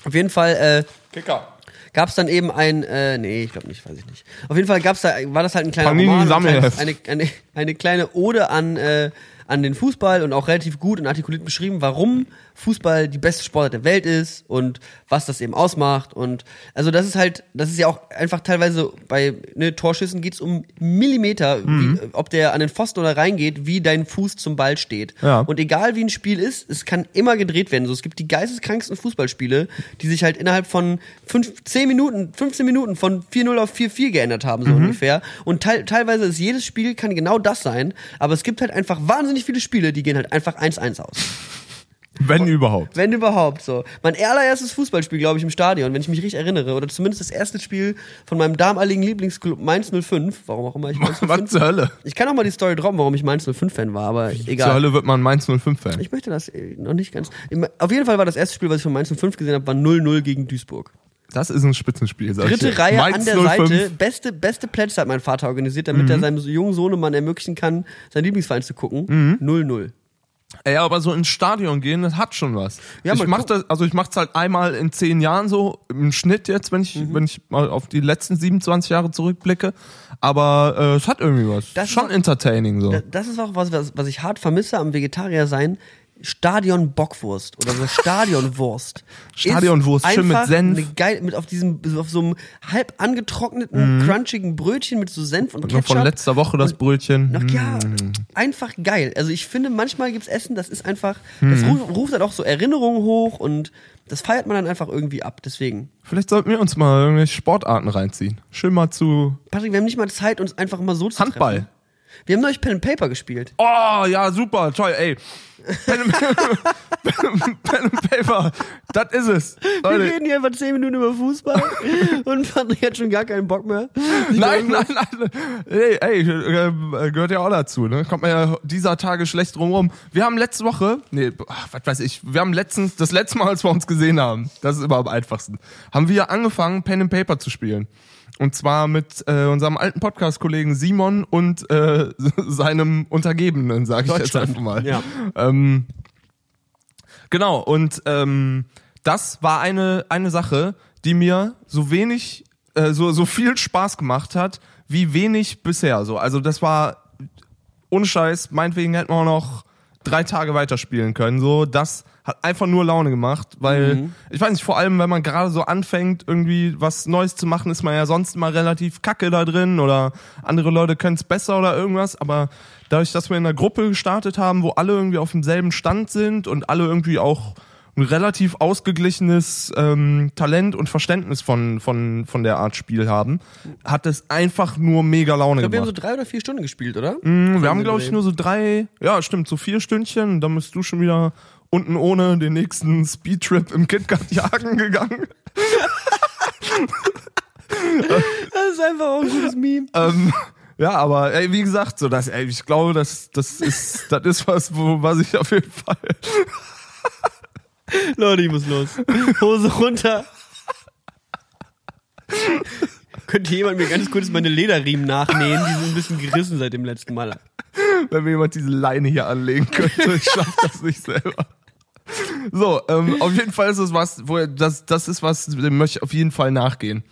Auf jeden Fall äh, Kicker. gab es dann eben ein, äh, nee, ich glaube nicht, weiß ich nicht. Auf jeden Fall gab's da, war das halt ein kleiner Panini Roman, ein Sammelheft. kleines- eine, eine, eine kleine Ode an, äh, an den Fußball und auch relativ gut und artikuliert beschrieben, warum Fußball die beste Sportart der Welt ist und was das eben ausmacht. Und also das ist halt, das ist ja auch einfach teilweise bei ne, Torschüssen geht's um Millimeter, Mhm. wie, ob der an den Pfosten oder reingeht, wie dein Fuß zum Ball steht. Ja. Und egal wie ein Spiel ist, es kann immer gedreht werden. So, es gibt die geisteskranksten Fußballspiele, die sich halt innerhalb von fünf, 10 Minuten, 15 Minuten von 4-0 auf 4-4 geändert haben, so ungefähr. Und teil, teilweise ist jedes Spiel kann genau das sein, aber es gibt halt einfach wahnsinnig viele Spiele, die gehen halt einfach 1-1 aus. Wenn überhaupt. Wenn überhaupt so. Mein allererstes Fußballspiel, glaube ich, im Stadion, wenn ich mich richtig erinnere, oder zumindest das erste Spiel von meinem damaligen Lieblingsclub Mainz 05, warum auch immer ich Mainz 05. Was zur Hölle? Ich kann auch mal die Story droppen, warum ich Mainz 05-Fan war, aber Zur egal. Hölle wird man Mainz 05-Fan. Ich möchte das äh, noch nicht ganz. Auf jeden Fall war das erste Spiel, was ich von Mainz 05 gesehen habe, war 0-0 gegen Duisburg. Das ist ein Spitzenspiel, sag ich Dritte dir. Reihe Mainz an der 05. Seite. Beste, beste Plätze hat mein Vater organisiert, damit Mhm. er seinem jungen Sohnemann ermöglichen kann, seinen Lieblingsverein zu gucken. Mhm. 0-0. Ey, aber so ins Stadion gehen, das hat schon was. Ja, ich mach das, also ich mach's halt einmal in zehn Jahren so im Schnitt jetzt, wenn ich, Mhm. wenn ich mal auf die letzten 27 Jahre zurückblicke. Aber äh, es hat irgendwie was. Das ist schon auch- entertaining so. Da- Das ist auch was, was, was ich hart vermisse am Vegetarier sein. Stadion Bockwurst oder so Stadionwurst. Stadionwurst, schön mit Senf. Geil, mit auf diesem, auf so einem halb angetrockneten, crunchigen Brötchen mit so Senf und Mhm. Und Ketchup. von letzter Woche das Brötchen. Noch, ja, Mm. einfach geil. Also ich finde, manchmal gibt's Essen, das ist einfach, Mhm. das ruft, ruft halt auch so Erinnerungen hoch und das feiert man dann einfach irgendwie ab. Deswegen. Vielleicht sollten wir uns mal irgendwelche Sportarten reinziehen. Schön mal zu Patrick, wir haben nicht mal Zeit, uns einfach mal so zu Handball. treffen. Wir haben neulich Pen and Paper gespielt. Oh, ja, super, toll, ey. Pen and, Pen and Paper, das ist es. Wir Leute. reden hier einfach 10 Minuten über Fußball und Patrick hat schon gar keinen Bock mehr. Nein, nein, nein. Ey, ey äh, gehört ja auch dazu, ne? Kommt man ja dieser Tage schlecht drum rum. Wir haben letzte Woche, nee, was weiß ich, wir haben letztens, das letzte Mal, als wir uns gesehen haben, das ist immer am einfachsten, haben wir angefangen, Pen and Paper zu spielen. Und zwar mit äh, unserem alten Podcast-Kollegen Simon und äh, seinem Untergebenen, sage ich jetzt einfach mal. ja. Ähm, genau, und ähm, das war eine, eine Sache, die mir so wenig, äh, so, so viel Spaß gemacht hat, wie wenig bisher. So. Also das war ohne Scheiß, meinetwegen hätten wir auch noch drei Tage weiterspielen können. So, das hat einfach nur Laune gemacht, weil ich weiß nicht, vor allem wenn man gerade so anfängt, irgendwie was Neues zu machen, ist man ja sonst immer relativ kacke da drin oder andere Leute können es besser oder irgendwas, aber dadurch, dass wir in einer Gruppe gestartet haben, wo alle irgendwie auf demselben Stand sind und alle irgendwie auch ein relativ ausgeglichenes ähm, Talent und Verständnis von, von, von der Art Spiel haben, hat es einfach nur mega Laune Ich glaube, wir haben gemacht. so drei oder vier Stunden gespielt, oder? Mm, Wir haben, glaube ich, nur so drei, ja, stimmt, so vier Stündchen. Dann bist du schon wieder unten ohne den nächsten Speedtrip im KitKat jagen gegangen. Das ist einfach auch ein gutes Meme. ähm, ja, aber ey, wie gesagt, so das, ey, ich glaube, das, das ist, das ist was, wo, was ich auf jeden Fall. Leute, ich muss los. Hose runter. Könnte jemand mir ganz kurz meine Lederriemen nachnähen? Die sind ein bisschen gerissen seit dem letzten Mal. wenn mir jemand diese Leine hier anlegen könnte. Ich schaff das nicht selber. So, ähm, auf jeden Fall ist es was, wo das, das ist was, dem möchte ich auf jeden Fall nachgehen.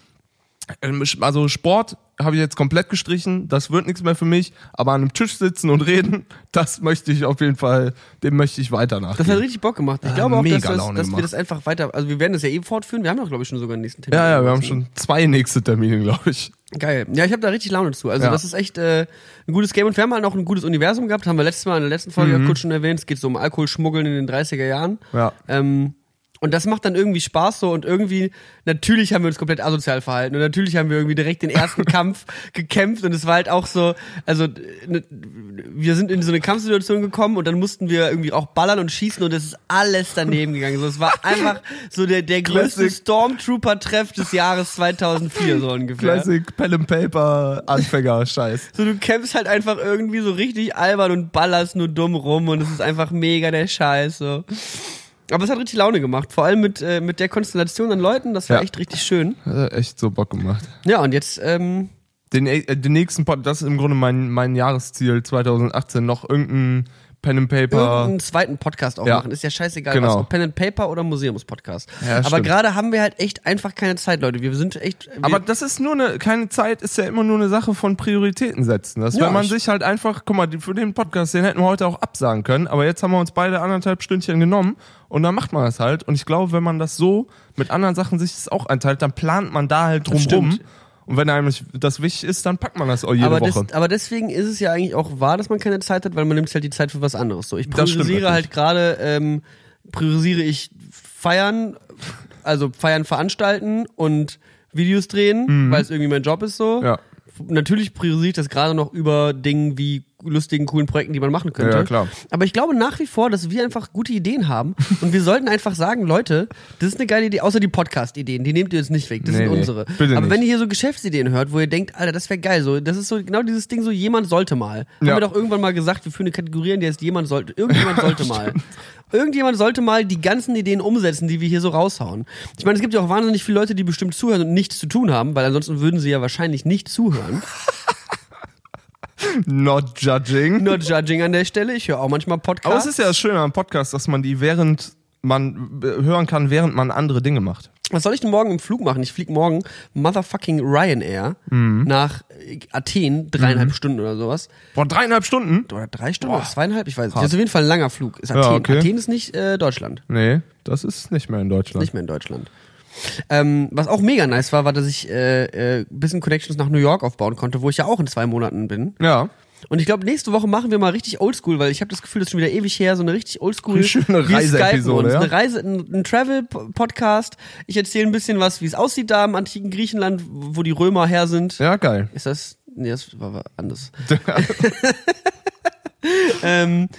Ähm, Also Sport habe ich jetzt komplett gestrichen, das wird nichts mehr für mich, aber an einem Tisch sitzen und reden, das möchte ich auf jeden Fall, dem möchte ich weiter Das nachgehen. hat richtig Bock gemacht. Ich Ja, glaube auch, dass, das, dass wir das einfach weiter, also wir werden das ja eh fortführen. Wir haben doch, glaube ich, schon sogar den nächsten Termin. ja, ja, wir haben schon zwei nächste Termine, glaube ich. Geil. Ja, ich habe da richtig Laune zu. Also Ja. das ist echt äh, ein gutes Game und wir haben halt auch ein gutes Universum gehabt. Haben wir letztes Mal in der letzten Folge ja kurz schon erwähnt. Es geht so um Alkoholschmuggeln in den 30er Jahren. Ja. Ähm, und das macht dann irgendwie Spaß so und irgendwie, natürlich haben wir uns komplett asozial verhalten und natürlich haben wir irgendwie direkt den ersten Kampf gekämpft und es war halt auch so, also ne, wir sind in so eine Kampfsituation gekommen und dann mussten wir irgendwie auch ballern und schießen und es ist alles daneben gegangen. So, es war einfach so der, der größte. Stormtrooper-Treff des Jahres 2004 so ungefähr. Classic Pen and Paper Anfänger Scheiß. So, du kämpfst halt einfach irgendwie so richtig albern und ballerst nur dumm rum und es ist einfach mega der Scheiß, so. Aber es hat richtig Laune gemacht, vor allem mit, äh, mit der Konstellation an Leuten, das war Ja. echt richtig schön. Das hat echt so Bock gemacht. Ja, und jetzt, ähm, den, äh, den nächsten Pod, das ist im Grunde mein, mein Jahresziel 2018, noch irgendein Pen and Paper. irgendeinen zweiten Podcast auch Ja. machen. Ist ja scheißegal, Genau. was, ob Pen and Paper oder Museumspodcast. Ja, Aber gerade haben wir halt echt einfach keine Zeit, Leute. Wir sind echt. Wir, Aber das ist nur eine, keine Zeit, ist ja immer nur eine Sache von Prioritäten setzen. Das, Ja, wenn man ich- sich halt einfach, guck mal, für den Podcast, den hätten wir heute auch absagen können, aber jetzt haben wir uns beide anderthalb Stündchen genommen und dann macht man das halt. Und ich glaube, wenn man das so mit anderen Sachen sich das auch einteilt, dann plant man da halt drum rum. Und wenn einem das wichtig ist, dann packt man das auch jede aber, Woche. des, aber deswegen ist es ja eigentlich auch wahr, dass man keine Zeit hat, weil man nimmt sich halt die Zeit für was anderes. So, ich priorisiere halt gerade, ähm, priorisiere ich Feiern, also Feiern veranstalten und Videos drehen, weil es irgendwie mein Job ist so. Mhm. Ja. Natürlich priorisiere ich das gerade noch über Dingen wie lustigen, coolen Projekten, die man machen könnte. Ja, klar. Aber ich glaube nach wie vor, dass wir einfach gute Ideen haben und wir sollten einfach sagen, Leute, das ist eine geile Idee, außer die Podcast-Ideen, die nehmt ihr jetzt nicht weg, das Nee, sind nee, unsere. bitte Aber nicht. wenn ihr hier so Geschäftsideen hört, wo ihr denkt, Alter, das wäre geil, so, das ist so genau dieses Ding, so jemand sollte mal. Haben Ja. wir doch irgendwann mal gesagt, wir führen eine Kategorie, in der heißt jemand sollte, irgendjemand sollte mal. Irgendjemand sollte mal die ganzen Ideen umsetzen, die wir hier so raushauen. Ich meine, es gibt ja auch wahnsinnig viele Leute, die bestimmt zuhören und nichts zu tun haben, weil ansonsten würden sie ja wahrscheinlich nicht zuhören. Not judging. Nur Judging an der Stelle. Ich höre auch manchmal Podcasts. Aber es ist ja das Schöne am Podcast, dass man die während man äh, hören kann, während man andere Dinge macht. Was soll ich denn morgen im Flug machen? Ich fliege morgen motherfucking Ryanair Mhm. nach Athen, dreieinhalb Stunden oder sowas. Boah, dreieinhalb Stunden? Oder drei Stunden oder zweieinhalb, ich weiß nicht. Das ist auf jeden Fall ein langer Flug. Ist Ja, Athen. okay. Athen ist nicht äh, Deutschland. Nee, das ist nicht mehr in Deutschland. Nicht mehr in Deutschland. Ähm, was auch mega nice war, war, dass ich äh, äh, bisschen Connections nach New York aufbauen konnte, wo ich ja auch in zwei Monaten bin. Ja. Und ich glaube, nächste Woche machen wir mal richtig oldschool, weil ich habe das Gefühl, das ist schon wieder ewig her, so eine richtig oldschool. Schöne Reise-Episode, ja? Eine Reise, ein, ein Travel-Podcast. Ich erzähle ein bisschen was, wie es aussieht da im antiken Griechenland, wo die Römer her sind. Ja, geil. Ist das Nee, das war war anders. ähm,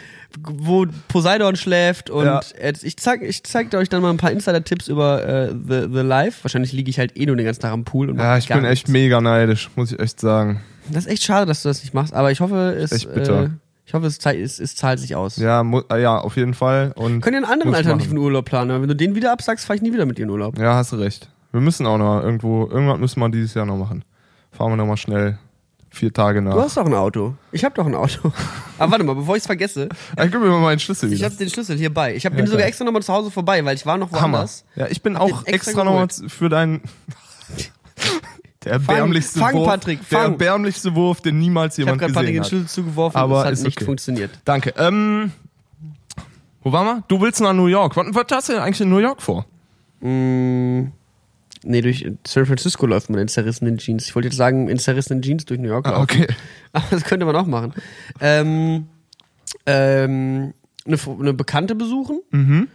wo Poseidon schläft und Ja. ich zeig, ich zeig euch dann mal ein paar Insider-Tipps über äh, The, The Life. Wahrscheinlich liege ich halt eh nur den ganzen Tag am Pool und Ja, ich bin echt mega neidisch, muss ich echt sagen. Das ist echt schade, dass du das nicht machst, aber ich hoffe, es, Echt bitter. Äh, ich hoffe, es, es, es zahlt sich aus. Ja, äh, ja, auf jeden Fall. Und Können ja einen anderen alternativen Urlaub planen. Wenn du den wieder absagst, fahre ich nie wieder mit dir in Urlaub. Ja, hast du recht. Wir müssen auch noch irgendwo, irgendwas müssen wir dieses Jahr noch machen. Fahren wir noch mal schnell vier Tage nach. Du hast doch ein Auto. Ich habe doch ein Auto. Aber warte mal, bevor ich es vergesse, Ja, gib mir mal meinen Schlüssel ich wieder. habe den Schlüssel hier bei. Ich hab, Ja, bin sogar geil. extra nochmal zu Hause vorbei, weil ich war noch Hammer. woanders. Ja, ich bin Hab auch extra extra nochmal für deinen. Der erbärmlichste fang, Wurf. Patrick, Der fang. erbärmlichste Wurf, den niemals Ich habe jemand gerade Patrick gesehen den hat. Schlüssel zugeworfen, Aber das hat nicht okay. funktioniert. Danke. Ähm, wo waren wir? Du willst nach New York. Was, was hast du denn eigentlich in New York vor? Mm, nee, durch San Francisco läuft man in zerrissenen Jeans. Ich wollte jetzt sagen, in zerrissenen Jeans durch New York Ah, laufen. okay. Aber das könnte man auch machen. Ähm, ähm, eine, eine Bekannte besuchen Mhm.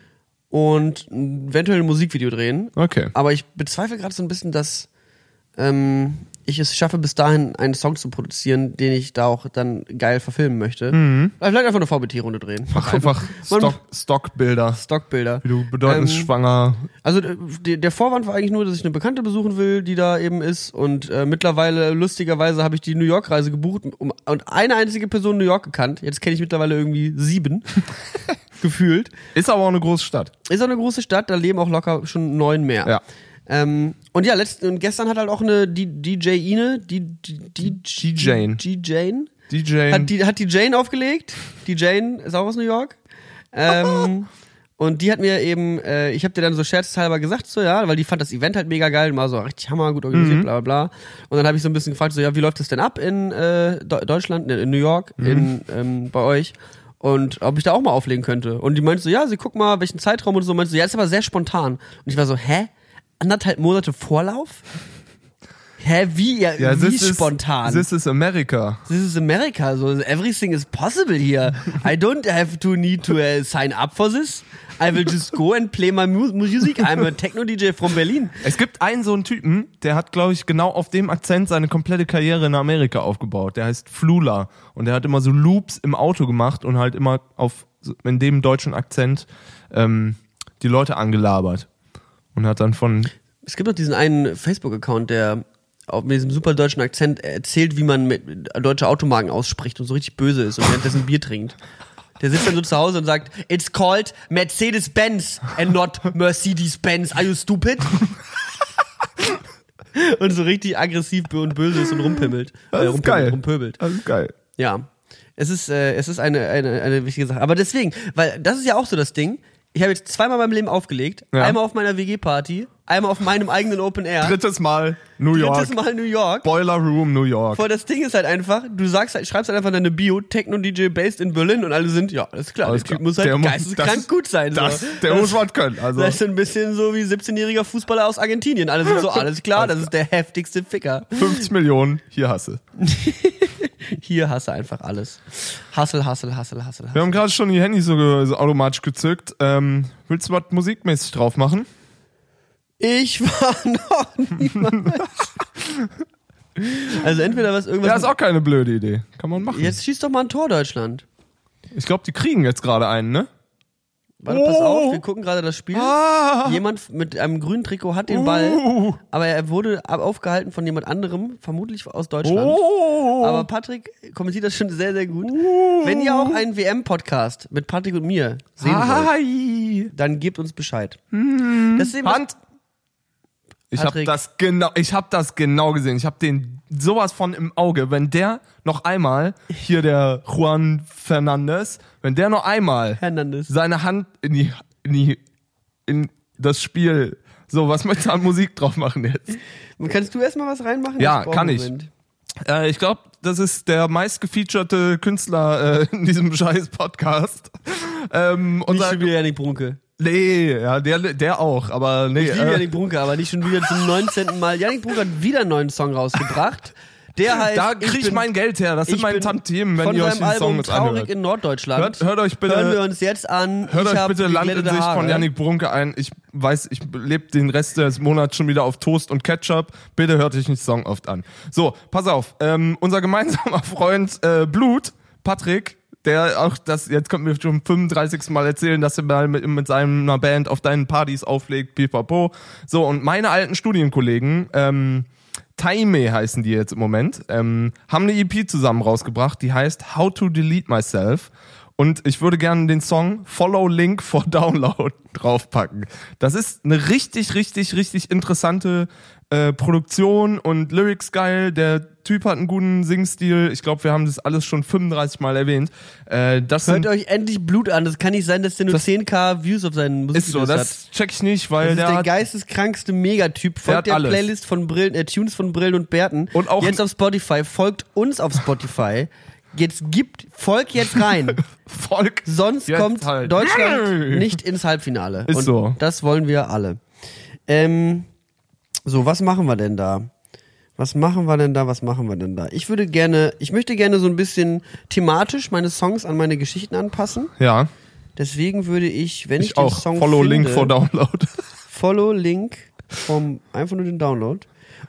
und eventuell ein Musikvideo drehen. Okay. Aber ich bezweifle gerade so ein bisschen, dass ähm, ich es schaffe, bis dahin einen Song zu produzieren, den ich da auch dann geil verfilmen möchte. Mhm. Vielleicht einfach eine VBT-Runde drehen. Mach einfach Stock, Stockbilder. Stockbilder. Wie du bedeutend Ähm, schwanger. Also äh, der, der Vorwand war eigentlich nur, dass ich eine Bekannte besuchen will, die da eben ist. Und äh, mittlerweile, lustigerweise, habe ich die New York-Reise gebucht um, und eine einzige Person New York gekannt. Jetzt kenne ich mittlerweile irgendwie sieben. gefühlt. Ist aber auch eine große Stadt. Ist auch eine große Stadt, da leben auch locker schon neun mehr. Ja. Ähm, und ja, letzt, und gestern hat halt auch eine DJ Ine, die, die, die, Die Jane. Die Jane. DJ. Hat die, hat die Jane aufgelegt. Die Jane ist auch aus New York. Ähm, und die hat mir eben, äh, ich habe dir dann so scherzhalber gesagt, so ja, weil die fand das Event halt mega geil, war so richtig hammer, gut organisiert, bla bla bla. Und dann habe ich so ein bisschen gefragt, so ja, wie läuft das denn ab in äh, Deu- Deutschland, in, in New York, in, ähm, bei euch? Und ob ich da auch mal auflegen könnte. Und die meinte so, ja, sie guck mal, welchen Zeitraum und so. Meinte so, ja, ist aber sehr spontan. Und ich war so, hä? Anderthalb Monate Vorlauf? Hä, wie, ja, ja, wie this is, spontan? This is America. This is America, so everything is possible here. I don't have to need to uh, sign up for this. I will just go and play my mu music. I'm a Techno DJ from Berlin. Es gibt einen so einen Typen, der hat, glaube ich, genau auf dem Akzent seine komplette Karriere in Amerika aufgebaut. Der heißt Flula. Und der hat immer so Loops im Auto gemacht und halt immer auf in dem deutschen Akzent ähm, die Leute angelabert. Und hat dann von. Es gibt doch diesen einen Facebook-Account, der auf mit diesem super deutschen Akzent erzählt, wie man mit deutsche Automarken ausspricht und so richtig böse ist und währenddessen Bier trinkt. Der sitzt dann so zu Hause und sagt, it's called Mercedes-Benz and not Mercedes-Benz. Are you stupid? und so richtig aggressiv und böse ist und rumpimmelt. Das Äh, ist geil. rumpöbelt. Das ist geil. Ja. Es ist, äh, es ist eine, eine, eine wichtige Sache. Aber deswegen, weil das ist ja auch so das Ding. Ich habe jetzt zweimal in meinem Leben aufgelegt. Ja. Einmal auf meiner WG-Party, einmal auf meinem eigenen Open Air. Drittes Mal New York. Drittes Mal New York. Boiler Room New York. Voll das Ding ist halt einfach, du sagst halt, schreibst halt einfach deine Bio, Techno-DJ based in Berlin und alle sind, ja, alles klar, Alles der Typ klar. muss halt Der geisteskrank das- gut sein. Das, so. der das, muss was können. Also, das ist so ein bisschen so wie 17-jähriger Fußballer aus Argentinien. Alle sind so, alles klar, das ist der heftigste Ficker. 50 Millionen, hier hasse. Hier hasse einfach alles. Hassel, hassel, hassel, hassel, Wir haben gerade schon die Handys so, so automatisch gezückt. Ähm, willst du was musikmäßig drauf machen? Ich war noch niemals. Also entweder was irgendwas. Ja, ist auch keine blöde Idee. Kann man machen. jetzt schießt doch mal ein Tor, Deutschland. Ich glaube, die kriegen jetzt gerade einen, ne? Warte, pass Oh. auf, wir gucken gerade das Spiel. Ah! Jemand mit einem grünen Trikot hat den Ball, aber er wurde aufgehalten von jemand anderem, vermutlich aus Deutschland. Oh! Aber Patrick kommentiert das schon sehr, sehr gut. Wenn ihr auch einen WM-Podcast mit Patrick und mir sehen wollt, Hi. dann gebt uns Bescheid. Das ist eben das- Hand. Ich habe das genau, ich habe das genau gesehen. Ich habe den sowas von im Auge. Wenn der noch einmal hier der Juan Fernandez, wenn der noch einmal Hernandez. seine Hand in die in die in das Spiel so, was möchtest du an Musik drauf machen jetzt? Kannst du erstmal was reinmachen? Ja, kann ich. Äh, ich glaube, das ist der meistgefeaturete Künstler äh, in diesem scheiß Podcast. Ähm, Nicht unser, Janik Brunke. Nee, ja, der, der auch, aber nee. Ich liebe äh, Janik Brunke, aber nicht schon wieder zum 19. Mal. Janik Brunke hat wieder einen neuen Song rausgebracht. Der heißt Da krieg ich bin- mein Geld her. Das sind meine Tantiemen, wenn ihr euch den Song jetzt Traurig anhört. in Norddeutschland. Hört, hört euch bitte, Hören wir uns jetzt an. hört ich euch bitte Land in geglättete Sicht Haare. von Yannick Brunke ein. Ich weiß, ich lebe den Rest des Monats schon wieder auf Toast und Ketchup. Bitte hört euch den Song oft an. So, pass auf. Ähm, unser gemeinsamer Freund äh, Blut, Patrick, der auch das, jetzt kommt mir schon 35. Mal erzählen, dass er mal mit, mit seiner Band auf deinen Partys auflegt, pipapo. So, und meine alten Studienkollegen, ähm, Taime heißen die jetzt im Moment, ähm, haben eine EP zusammen rausgebracht, die heißt How to Delete Myself. Und ich würde gerne den Song Follow Link for Download draufpacken. Das ist eine richtig, richtig, richtig interessante äh, Produktion und Lyrics geil. Der Typ hat einen guten Singstil. Ich glaube, wir haben das alles schon 35 Mal erwähnt. Äh, das Hört sind, euch endlich Blut an. Das kann nicht sein, dass der nur Das- 10k Views auf seinen ist so, Musikvideos hat. das check ich nicht, weil Das ist der der hat, geisteskrankste Megatyp. Der Folgt der alles. Playlist von Brillen, äh, Tunes von Brillen und Bärten. Und auch- jetzt auf Spotify. Folgt uns auf Spotify. Jetzt gibt, folg jetzt rein. Volk. Sonst kommt halt. Deutschland nicht ins Halbfinale. Ist und so. Das wollen wir alle. Ähm, so, was machen wir denn da? Was machen wir denn da? Was machen wir denn da? Ich würde gerne, ich möchte gerne so ein bisschen thematisch meine Songs an meine Geschichten anpassen. Ja, Deswegen würde ich, wenn ich, ich den auch. Song Follow finde, Link for Download. Follow Link vom einfach nur den Download.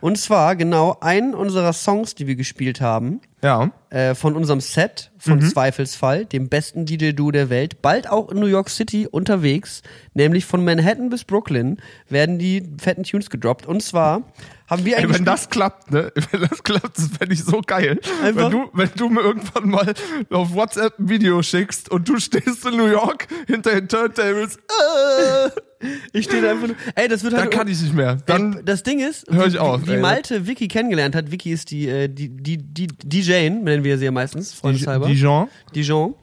Und zwar genau einen unserer Songs, die wir gespielt haben, ja. äh, von unserem Set von Mhm. Zweifelsfall, dem besten DJ-Duo der Welt, bald auch in New York City unterwegs, nämlich von Manhattan bis Brooklyn werden die fetten Tunes gedroppt. Und zwar haben wir Ey, eigentlich wenn das klappt, ne? Wenn das klappt, das fände ich so geil. Einfach- Wenn du, wenn du mir irgendwann mal auf WhatsApp ein Video schickst und du stehst in New York hinter den Turntables, äh, ich stehe da einfach nur, ey, das wird dann halt kann ich nicht mehr. Dann Ey, das Ding ist, hör ich wie, auf, wie ey. Malte Vicky kennengelernt hat. Vicky ist die, äh, die, die, die DJ, nennen wir sie ja meistens, freundeshalber. Dijon. Dijon.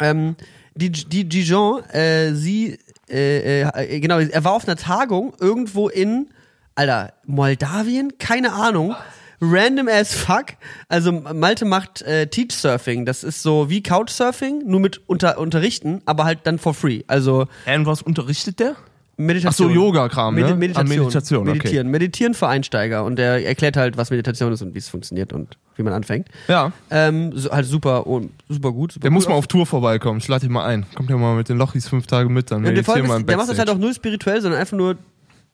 Ähm, die, die Dijon, äh, sie, äh, äh, genau, er war auf einer Tagung irgendwo in, Alter, Moldawien? Keine Ahnung. Random as fuck. Also Malte macht äh, Teach Surfing. Das ist so wie Couchsurfing, nur mit unter, Unterrichten, aber halt dann for free. Also Und was unterrichtet der? Meditation. Ach so, Yoga-Kram, ne? Medi Ah, Meditation. Meditation, okay. Meditieren. Meditieren für Einsteiger. Und er erklärt halt, was Meditation ist und wie es funktioniert und wie man anfängt. Ja. Ähm, so, halt super, oh, super gut. Super Der cool muss mal auf Tour vorbeikommen. Ich lade ihn mal ein. Kommt ja mal mit den Lochis fünf Tage mit, dann meditieren Folge wir ist, im der macht das halt auch null spirituell, sondern einfach nur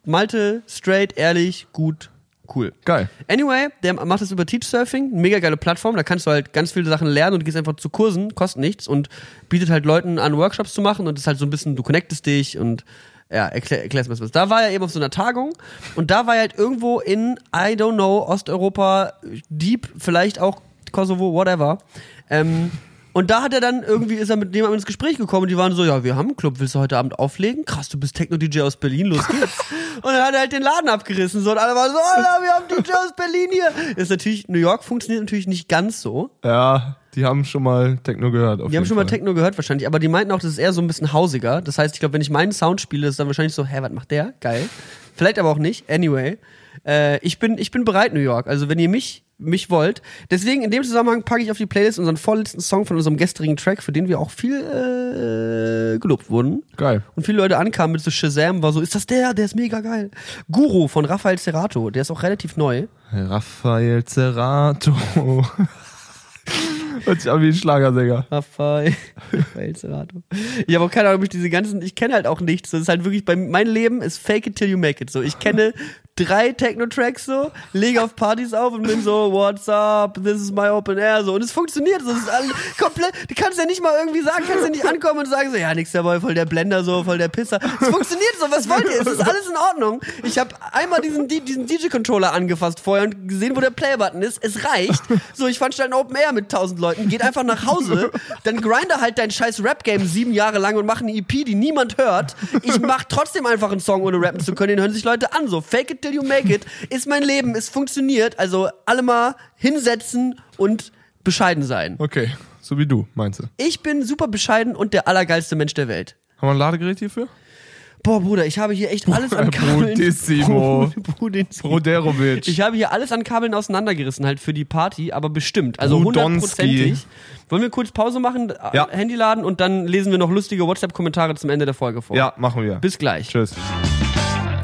Malte, straight, ehrlich, gut, cool. Geil. Anyway, der macht das über Teach Surfing, mega geile Plattform, da kannst du halt ganz viele Sachen lernen und gehst einfach zu Kursen, kostet nichts und bietet halt Leuten an, Workshops zu machen und das ist halt so ein bisschen, du connectest dich und ja, erklär, erklärst mir was. Da war er eben auf so einer Tagung und da war er halt irgendwo in, I don't know, Osteuropa, Deep, vielleicht auch Kosovo, whatever. Ähm, und da hat er dann irgendwie, ist er mit jemandem ins Gespräch gekommen und die waren so, ja, wir haben einen Club, willst du heute Abend auflegen? Krass, du bist Techno-DJ aus Berlin, los geht's. und dann hat er halt den Laden abgerissen so und alle waren so, Alter, wir haben DJ aus Berlin hier. Ist natürlich, New York funktioniert natürlich nicht ganz so. Ja, die haben schon mal Techno gehört. Die haben schon mal Fall. Techno gehört wahrscheinlich, aber die meinten auch, das ist eher so ein bisschen hausiger. Das heißt, ich glaube, wenn ich meinen Sound spiele, ist dann wahrscheinlich so, hä, was macht der? Geil. Vielleicht aber auch nicht. Anyway, äh, ich bin ich bin bereit, New York. Also wenn ihr mich mich wollt. Deswegen in dem Zusammenhang packe ich auf die Playlist unseren vorletzten Song von unserem gestrigen Track, für den wir auch viel äh, gelobt wurden. Geil. Und viele Leute ankamen mit so Shazam, war so, ist das der? Der ist mega geil. Guru von Rafael Serrato, der ist auch relativ neu. Raphael Zerato. Hört sich an wie ein Schlagersänger. Raphael, Raphael. Ich habe auch keine Ahnung, ob ich diese ganzen, ich kenne halt auch nichts. Das ist halt wirklich, bei, mein Leben ist fake it till you make it. So, ich kenne drei Techno-Tracks so, lege auf Partys auf und bin so, what's up, this is my open air, so. Und es funktioniert so, es ist alles komplett, du kannst ja nicht mal irgendwie sagen, kannst ja nicht ankommen und sagen so, ja, nix Boy, voll der Blender so, voll der Pisser. Es funktioniert so, was wollt ihr? Es ist alles in Ordnung. Ich habe einmal diesen, diesen DJ-Controller angefasst vorher und gesehen, wo der Play-Button ist. Es reicht. So, ich veranstalte ein Open Air mit tausend Leuten, geht einfach nach Hause, dann grinde halt dein scheiß Rap-Game sieben Jahre lang und mach eine EP, die niemand hört. Ich mach trotzdem einfach einen Song, ohne rappen zu können, den hören sich Leute an. So, fake it till you make it, ist mein Leben, es funktioniert. Also alle mal hinsetzen und bescheiden sein. Okay, so wie du, meinst du. Ich bin super bescheiden und der allergeilste Mensch der Welt. Haben wir ein Ladegerät hierfür? Boah, Bruder, ich habe hier echt alles an Kabeln. Brudissimo. Brudissimo. Broderovic. Ich habe hier alles an Kabeln auseinandergerissen, halt für die Party, aber bestimmt. Also hundertprozentig. Wollen wir kurz Pause machen, Ja. Handy laden und dann lesen wir noch lustige WhatsApp-Kommentare zum Ende der Folge vor. ja, machen wir. Bis gleich. Tschüss.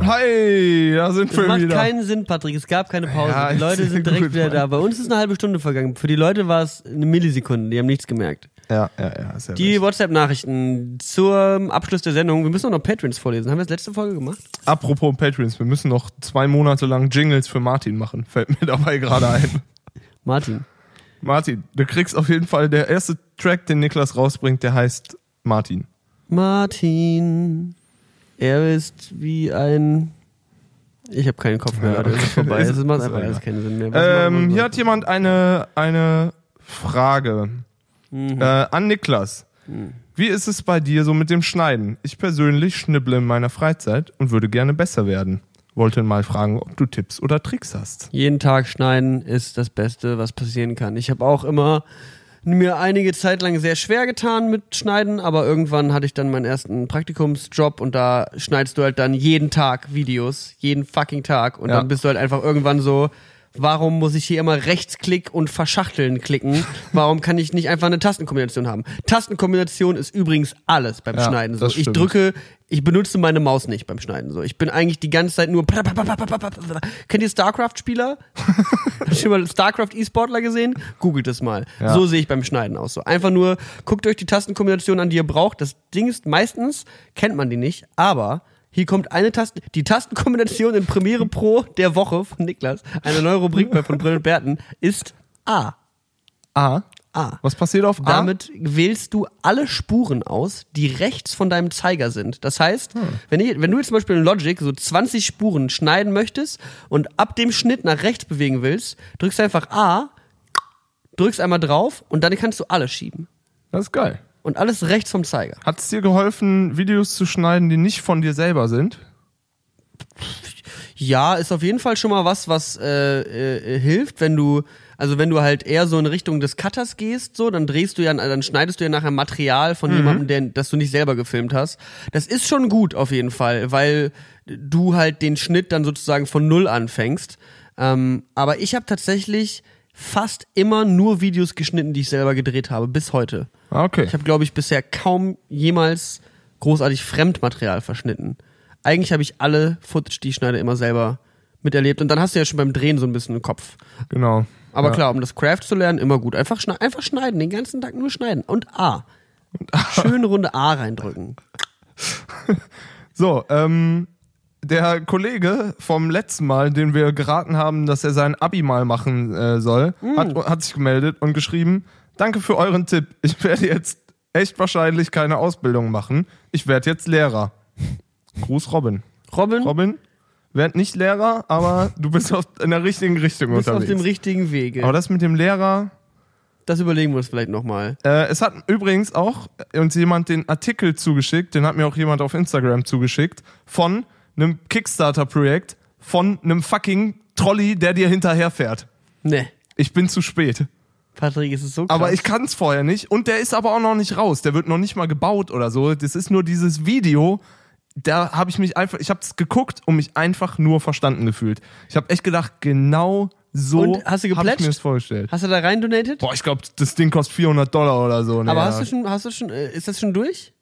Hi, da sind Das wir macht wieder. keinen Sinn, Patrick. Es gab keine Pause. Ja, die Leute sind direkt wieder Mann. da. Bei uns ist eine halbe Stunde vergangen. Für die Leute war es eine Millisekunde. Die haben nichts gemerkt. ja, ja, ja. Ja Die. WhatsApp-Nachrichten zum Abschluss der Sendung. Wir müssen auch noch Patrons vorlesen. Haben wir das letzte Folge gemacht? Apropos Patreons, wir müssen noch zwei Monate lang Jingles für Martin machen. Fällt mir dabei gerade ein. Martin. Martin, du kriegst auf jeden Fall der erste Track, den Niklas rausbringt, der heißt Martin. Martin. Er ist wie ein. Ich habe keinen Kopf mehr, Ja. Es ist vorbei. Es macht einfach alles keinen Sinn mehr. Ähm, hier hat jemand eine, eine Frage Mhm. äh, an Niklas. Wie ist es bei dir so mit dem Schneiden? Ich persönlich schnibble in meiner Freizeit und würde gerne besser werden. Wollte mal fragen, ob du Tipps oder Tricks hast. Jeden Tag schneiden ist das Beste, was passieren kann. Ich habe auch immer mir einige Zeit lang sehr schwer getan mit Schneiden, aber irgendwann hatte ich dann meinen ersten Praktikumsjob und da schneidest du halt dann jeden Tag Videos, jeden fucking Tag und Ja. dann bist du halt einfach irgendwann so, warum muss ich hier immer Rechtsklick und Verschachteln klicken? Warum kann ich nicht einfach eine Tastenkombination haben? Tastenkombination ist übrigens alles beim Ja, Schneiden so. das Ich stimmt. drücke, ich benutze meine Maus nicht beim Schneiden so. Ich bin eigentlich die ganze Zeit nur Kennt ihr StarCraft-Spieler? Habt ihr schon mal StarCraft E-Sportler gesehen? Googelt es mal. Ja. So sehe ich beim Schneiden aus. So. Einfach nur, guckt euch die Tastenkombination an, die ihr braucht. Das Ding ist, meistens kennt man die nicht, aber hier kommt eine Taste, die Tastenkombination in Premiere Pro der Woche von Niklas, eine neue Rubrik bei von Brill und Berten, ist A. A. A. Was passiert auf A? Damit wählst du alle Spuren aus, die rechts von deinem Zeiger sind. Das heißt, Hm. wenn, ich, wenn du jetzt zum Beispiel in Logic so 20 Spuren schneiden möchtest und ab dem Schnitt nach rechts bewegen willst, drückst du einfach A, drückst einmal drauf und dann kannst du alle schieben. Das ist geil. Und alles rechts vom Zeiger. Hat es dir geholfen, Videos zu schneiden, die nicht von dir selber sind? Ja, ist auf jeden Fall schon mal was, was äh, äh, hilft, wenn du, also wenn du halt eher so in Richtung des Cutters gehst, so, dann drehst du ja, dann schneidest du ja nachher Material von jemandem, der, das du nicht selber gefilmt hast. Das ist schon gut auf jeden Fall, weil du halt den Schnitt dann sozusagen von null anfängst. Ähm, aber ich habe tatsächlich fast immer nur Videos geschnitten, die ich selber gedreht habe, bis heute. Ah, okay. Ich habe, glaube ich, bisher kaum jemals großartig Fremdmaterial verschnitten. Eigentlich habe ich alle Footage, die ich schneide, immer selber miterlebt. Und dann hast du ja schon beim Drehen so ein bisschen im Kopf. Genau. Aber Ja. klar, um das Craft zu lernen, immer gut. Einfach, schne einfach schneiden, den ganzen Tag nur schneiden. Und A. Schöne runde A reindrücken. So, ähm, der Kollege vom letzten Mal, den wir geraten haben, dass er sein Abi mal machen äh, soll, hat, hat sich gemeldet und geschrieben, danke für euren Tipp. Ich werde jetzt echt wahrscheinlich keine Ausbildung machen. Ich werde jetzt Lehrer. Gruß Robin. Robin, Robin, werd nicht Lehrer, aber du bist auf, in der richtigen Richtung bist auf unterwegs. dem richtigen Wege. aber das mit dem Lehrer, das überlegen wir uns vielleicht nochmal. Äh, es hat übrigens auch uns jemand den Artikel zugeschickt, den hat mir auch jemand auf Instagram zugeschickt, von einem Kickstarter-Projekt von einem fucking Trolley, der dir hinterherfährt. Ne. Ich bin zu spät. Patrick, es ist so krass. Aber ich kann es vorher nicht. Und der ist aber auch noch nicht raus. Der wird noch nicht mal gebaut oder so. Das ist nur dieses Video. Da habe ich mich einfach, ich habe es geguckt und mich einfach nur verstanden gefühlt. Ich habe echt gedacht, genau so Und hast du habe ich mir das vorgestellt. Hast du da rein donated? Boah, ich glaube, das Ding kostet 400 Dollar oder so. Aber Nee, hast du schon, hast du schon, äh, ist das schon durch?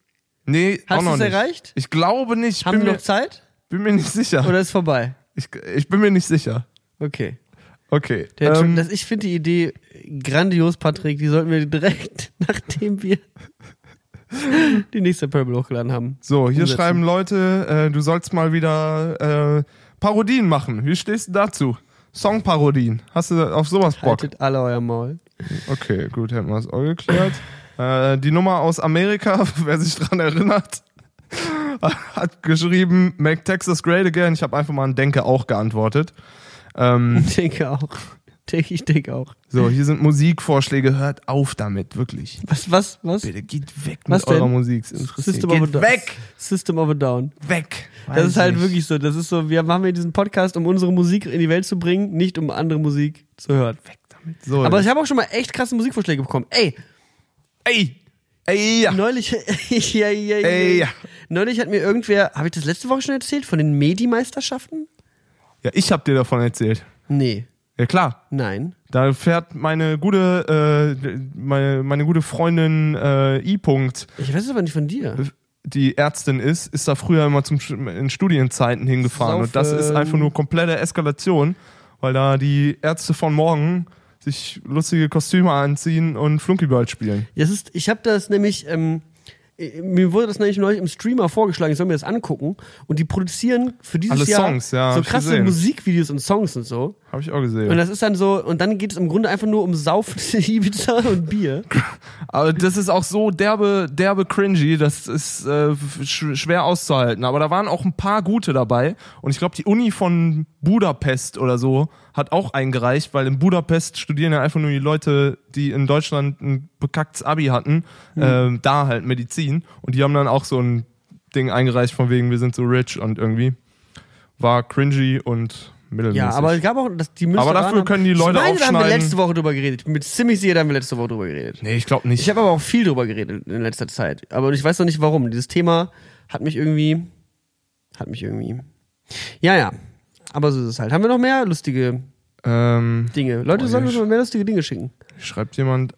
Nee, Hast auch noch du's nicht. erreicht? Ich glaube nicht. Ich Haben wir noch Zeit? Bin mir nicht sicher. Oder ist vorbei? Ich, ich bin mir nicht sicher. Okay. Okay. Der ähm, das, ich finde die Idee grandios, Patrick. Die sollten wir direkt, nachdem wir die nächste Purple hochgeladen haben. so, hier umsetzen. schreiben Leute, äh, du sollst mal wieder äh, Parodien machen. Wie stehst du dazu? Songparodien. Hast du auf sowas Bock? Haltet alle euer Maul. Okay, gut, hätten wir es auch geklärt. äh, die Nummer aus Amerika, wer sich dran erinnert, hat geschrieben, Make Texas Great Again. Ich habe einfach mal an Denke auch geantwortet. Ähm, denke auch. Denke, ich denke auch. so, hier sind Musikvorschläge. Hört auf damit, wirklich. Was, was, was? Bitte geht weg Was mit eurer denn? Musik. Es interessiert. System of a Geht Down. weg! System of a Down. Weg! Das Weiß ist halt nicht. wirklich so. Das ist so, wir machen hier diesen Podcast, um unsere Musik in die Welt zu bringen, nicht um andere Musik zu hören. Weg damit. So, Aber ich habe auch schon mal echt krasse Musikvorschläge bekommen. Ey, ey! Ey! Ja. neulich, ja, ja, ja, Ey, ja. neulich hat mir irgendwer, habe ich das letzte Woche schon erzählt, von den Medi-Meisterschaften? ja, ich hab dir davon erzählt. Nee, Ja, klar. nein. Da fährt meine gute, äh, meine, meine gute Freundin äh, I-Punkt. Ich weiß es aber nicht von dir. die Ärztin ist, ist da früher immer zum, in Studienzeiten hingefahren. Und das ist Saufen. einfach nur komplette Eskalation, weil da die Ärzte von morgen sich lustige Kostüme anziehen und Flunkyball spielen. Das ist, ich habe das nämlich, ähm, äh, mir wurde das nämlich neulich im Streamer vorgeschlagen, ich soll mir das angucken. Und die produzieren für dieses Alle Jahr Songs, ja, so krasse. Musikvideos und Songs und so. Habe ich auch gesehen. Und das ist dann so, und dann geht es im Grunde einfach nur um Saufen, Ibiza und Bier. Aber das ist auch so derbe, derbe cringy, das ist äh, sch schwer auszuhalten. Aber da waren auch ein paar gute dabei. Und ich glaube, die Uni von Budapest oder so hat auch eingereicht, weil in Budapest studieren ja einfach nur die Leute, die in Deutschland ein bekacktes Abi hatten, ähm, da halt Medizin. Und die haben dann auch so ein Ding eingereicht von wegen, wir sind so rich und irgendwie war cringy und mittelmäßig. Ja, aber es gab auch, das, die Aber dafür können die Leute ich meine, da haben wir aufschneiden. letzte Woche drüber geredet. Ich bin mir ziemlich sicher, da haben wir letzte Woche drüber geredet. Nee, ich glaube nicht. Ich habe aber auch viel drüber geredet in letzter Zeit. Aber ich weiß noch nicht warum. Dieses Thema hat mich irgendwie. Hat mich irgendwie. Ja, ja. Aber so ist es halt. Haben wir noch mehr lustige ähm, Dinge? Leute Boah, sollen uns mal mehr lustige Dinge schicken. schreibt jemand,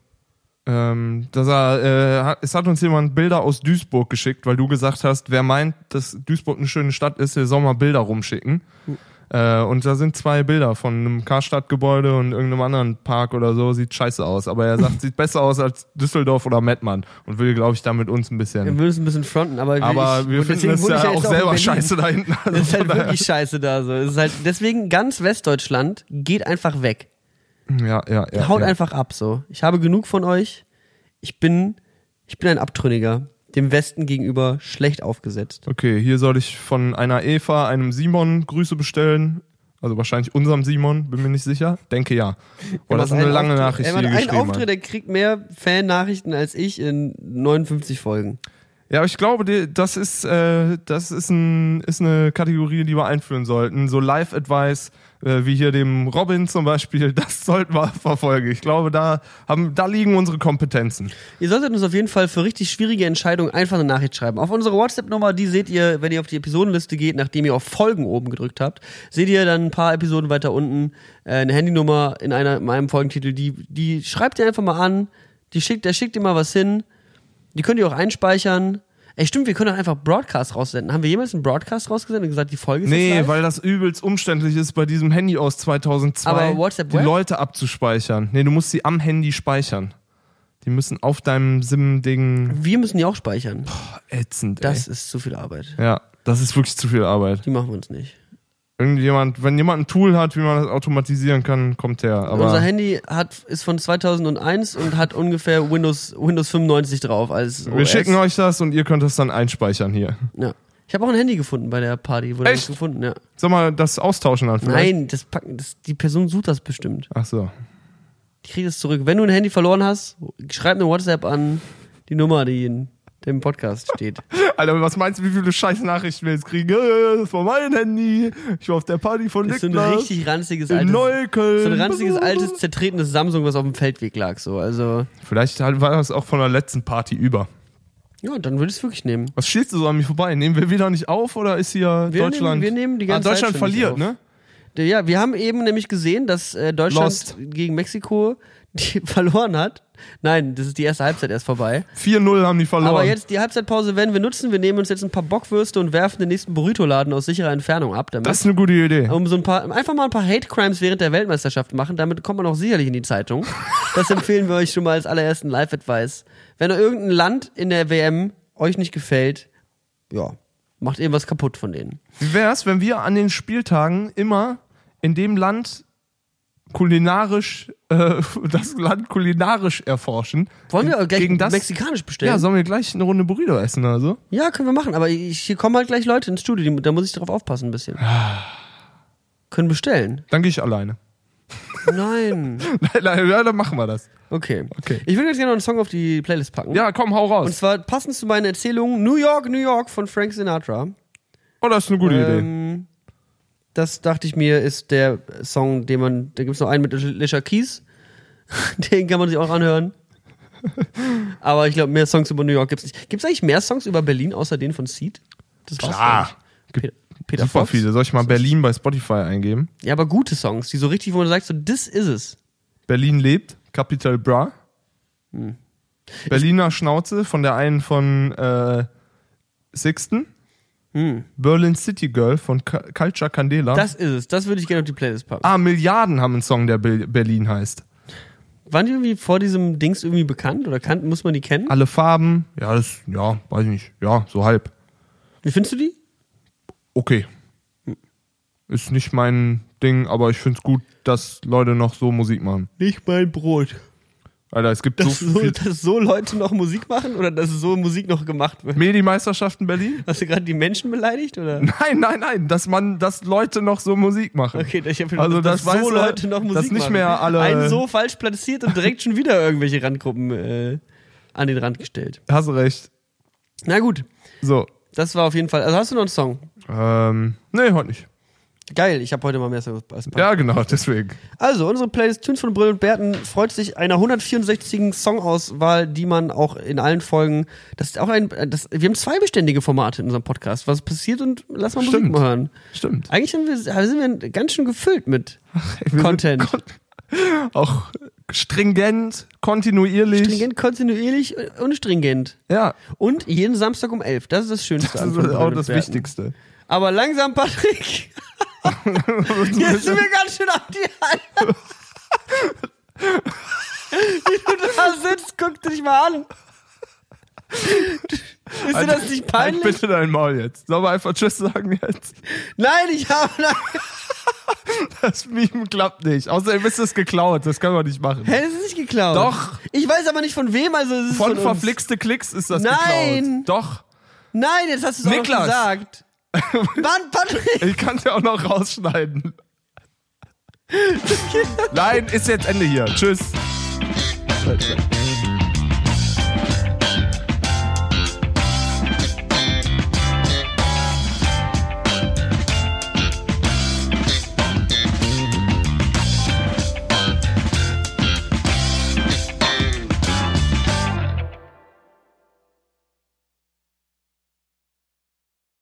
ähm, dass er, äh, es hat uns jemand Bilder aus Duisburg geschickt, weil du gesagt hast, wer meint, dass Duisburg eine schöne Stadt ist, der soll mal Bilder rumschicken. Äh, und da sind zwei Bilder von einem Karstadtgebäude und irgendeinem anderen Park oder so. Sieht scheiße aus. Aber er sagt, sieht besser aus als Düsseldorf oder Mettmann. Und will, glaube ich, da mit uns ein Wir bisschen. würden es ein bisschen fronten, aber, Aber ich, wir finden es ja auch selber Berlin. scheiße da hinten. Also Es ist halt daher- wirklich scheiße da so. Es ist halt, deswegen ganz Westdeutschland geht einfach weg. ja, ja, ja. Haut ja. einfach ab so. Ich habe genug von euch. Ich bin, ich bin ein Abtrünniger. Dem Westen gegenüber schlecht aufgesetzt. Okay, hier soll ich von einer Eva einem Simon Grüße bestellen. Also wahrscheinlich unserem Simon, bin mir nicht sicher. Denke ja. Boah, das ist eine lange einen Nachricht, Auftritt- die geschrieben Auftritt, hast. der kriegt mehr Fan-Nachrichten als ich in 59 Folgen. Ja, aber ich glaube, das ist, äh, das ist, ein, ist eine Kategorie, die wir einführen sollten. So Live-Advice, wie hier dem Robin zum Beispiel, das sollten wir verfolgen. Ich glaube, da, haben, da liegen unsere Kompetenzen. Ihr solltet uns auf jeden Fall für richtig schwierige Entscheidungen einfach eine Nachricht schreiben. Auf unsere WhatsApp-Nummer, die seht ihr, wenn ihr auf die Episodenliste geht, nachdem ihr auf Folgen oben gedrückt habt, seht ihr dann ein paar Episoden weiter unten äh, eine Handynummer in, einer, in einem Folgentitel. Die, die schreibt ihr einfach mal an, die schickt, der schickt ihr mal was hin. Die könnt ihr auch einspeichern. Ey, stimmt, wir können auch einfach Broadcast raussenden. Haben wir jemals einen Broadcast rausgesendet und gesagt, die Folge ist Nee, weil das übelst umständlich ist, bei diesem Handy aus 2002 Aber WhatsApp die Web? Leute abzuspeichern. Nee, du musst sie am Handy speichern. Die müssen auf deinem SIM-Ding Wir müssen die auch speichern. ätzend, Das ey. ist zu viel Arbeit. Ja, das ist wirklich zu viel Arbeit. Die machen wir uns nicht. Irgendjemand, wenn jemand ein Tool hat, wie man das automatisieren kann, kommt her. Aber Unser Handy hat, ist von 2001 und hat ungefähr Windows, Windows 95 drauf als wir OS. schicken euch das und ihr könnt das dann einspeichern hier. Ja. Ich habe auch ein Handy gefunden bei der Party. Wurde Echt? gefunden, ja. Soll mal das austauschen dann vielleicht? Nein, das packen, das, die Person sucht das bestimmt. Ach so. Die kriegt es zurück. Wenn du ein Handy verloren hast, schreib eine WhatsApp an die Nummer, die dem Podcast steht. Alter, was meinst du, wie viele scheiß Nachrichten wir jetzt kriegen? Das war mein Handy. Ich war auf der Party von Das ist so ein Niklas. richtig ranziges altes, Neukölln. so ein ranziges altes zertretenes Samsung, was auf dem Feldweg lag. So, also Vielleicht war das auch von der letzten Party über. ja, dann würde ich es wirklich nehmen. Was schießt du so an mir vorbei? Nehmen wir wieder nicht auf oder ist hier Wir Deutschland? nehmen- wir nehmen die ah, ganze Zeit Deutschland nicht verliert, ne? Ja, wir haben eben nämlich gesehen, dass äh, Deutschland Lost. gegen Mexiko die verloren hat. Nein, das ist die erste Halbzeit erst vorbei. 4-0 haben die verloren. Aber jetzt die Halbzeitpause werden wir nutzen. Wir nehmen uns jetzt ein paar Bockwürste und werfen den nächsten Burrito-Laden aus sicherer Entfernung ab. Damit. das ist eine gute Idee. um so ein paar, einfach mal ein paar Hate Crimes während der Weltmeisterschaft machen. Damit kommt man auch sicherlich in die Zeitung. Das empfehlen wir euch schon mal als allerersten Live-Advice. Wenn irgendein Land in der WM euch nicht gefällt, ja, macht irgendwas kaputt von denen. Wie wär's, wenn wir an den Spieltagen immer in dem Land kulinarisch, äh, das Land kulinarisch erforschen? Wollen wir gleich Gegen das- mexikanisch bestellen? Ja, sollen wir gleich eine Runde Burrito essen oder so? Ja, können wir machen, aber ich, hier kommen halt gleich Leute ins Studio, die, da muss ich drauf aufpassen ein bisschen. Können bestellen. Dann gehe ich alleine. Nein. Nein, nein, ja, dann machen wir das. Okay. Okay. Ich würde jetzt gerne noch einen Song auf die Playlist packen. Ja, komm, hau Und raus. zwar passend zu meinen Erzählungen New York, New York von Frank Sinatra. Oh, das ist eine gute Idee. Das dachte ich mir, ist der Song, den man. Da gibt es noch einen mit Alicia Keys. Den kann man sich auch anhören. Aber ich glaube, mehr Songs über New York gibt es nicht. Gibt es eigentlich mehr Songs über Berlin außer den von Seed? Das Klar. Peter, Peter Super Fox? viele. Soll ich mal Berlin bei Spotify eingeben? Ja, aber gute Songs, die so richtig, wo man sagt, so, das ist es. Berlin lebt, Capital Bra. Hm. Berliner Schnauze von der einen von äh, Sixten. Berlin City Girl von Culture Candela. Das ist es. Das würde ich gerne auf die Playlist packen. ah, Milliarden haben einen Song, der Ber- Berlin heißt. Waren die irgendwie vor diesem Dings irgendwie bekannt oder kann, muss man die kennen? Alle Farben. Ja, das, ja, weiß ich nicht. Ja, so halb. Wie findest du die? Okay. Ist nicht mein Ding, aber ich find's gut, dass Leute noch so Musik machen. Nicht mein Brot. Alter, es gibt Dass so so, dass so Leute noch Musik machen oder dass so Musik noch gemacht wird? Medi-Meisterschaften Berlin? Hast du gerade die Menschen beleidigt oder? Nein, nein, nein, dass man, dass Leute noch so Musik machen. Okay, ich habe Also dass das so Leute noch Musik dass nicht machen. mehr alle- Einen so falsch platziert und direkt schon wieder irgendwelche Randgruppen äh, an den Rand gestellt. Hast du recht. Na gut, So. das war auf jeden Fall. Also hast du noch einen Song? Ähm, nee, heute nicht. Geil, ich habe heute mal mehr als Ja, genau, deswegen. Also, unsere Playlist Tunes von Brill und Berten freut sich einer 164. Songauswahl, die man auch in allen Folgen. Das ist auch ein. Das, wir haben zwei beständige Formate in unserem Podcast. Was passiert und lass mal Musik Stimmt. mal hören. Stimmt. Eigentlich sind wir, sind wir ganz schön gefüllt mit Wir Content. kon auch stringent, kontinuierlich. Stringent, kontinuierlich und stringent. Ja, Und jeden Samstag um 11. Das ist das Schönste. das ist auch das. Wichtigste. Aber langsam, Patrick. Jetzt sind wir ganz schön an die Hand. Wie du da sitzt, guck dich mal an. Ist dir das nicht Halt peinlich? bitte dein Maul jetzt. Sollen wir einfach Tschüss sagen jetzt? Nein, ich habe. Das Meme klappt nicht. Außerdem ist es geklaut. Das können wir nicht machen. Hä, das ist nicht geklaut. Doch. Ich weiß aber nicht von wem, also es ist Von von verflixte Klicks ist das Nein. geklaut. Doch. Nein, jetzt hast du es auch gesagt. Mann, Patrick. Ich kann es ja auch noch rausschneiden. Nein, ist jetzt Ende hier. Tschüss. Tschüss.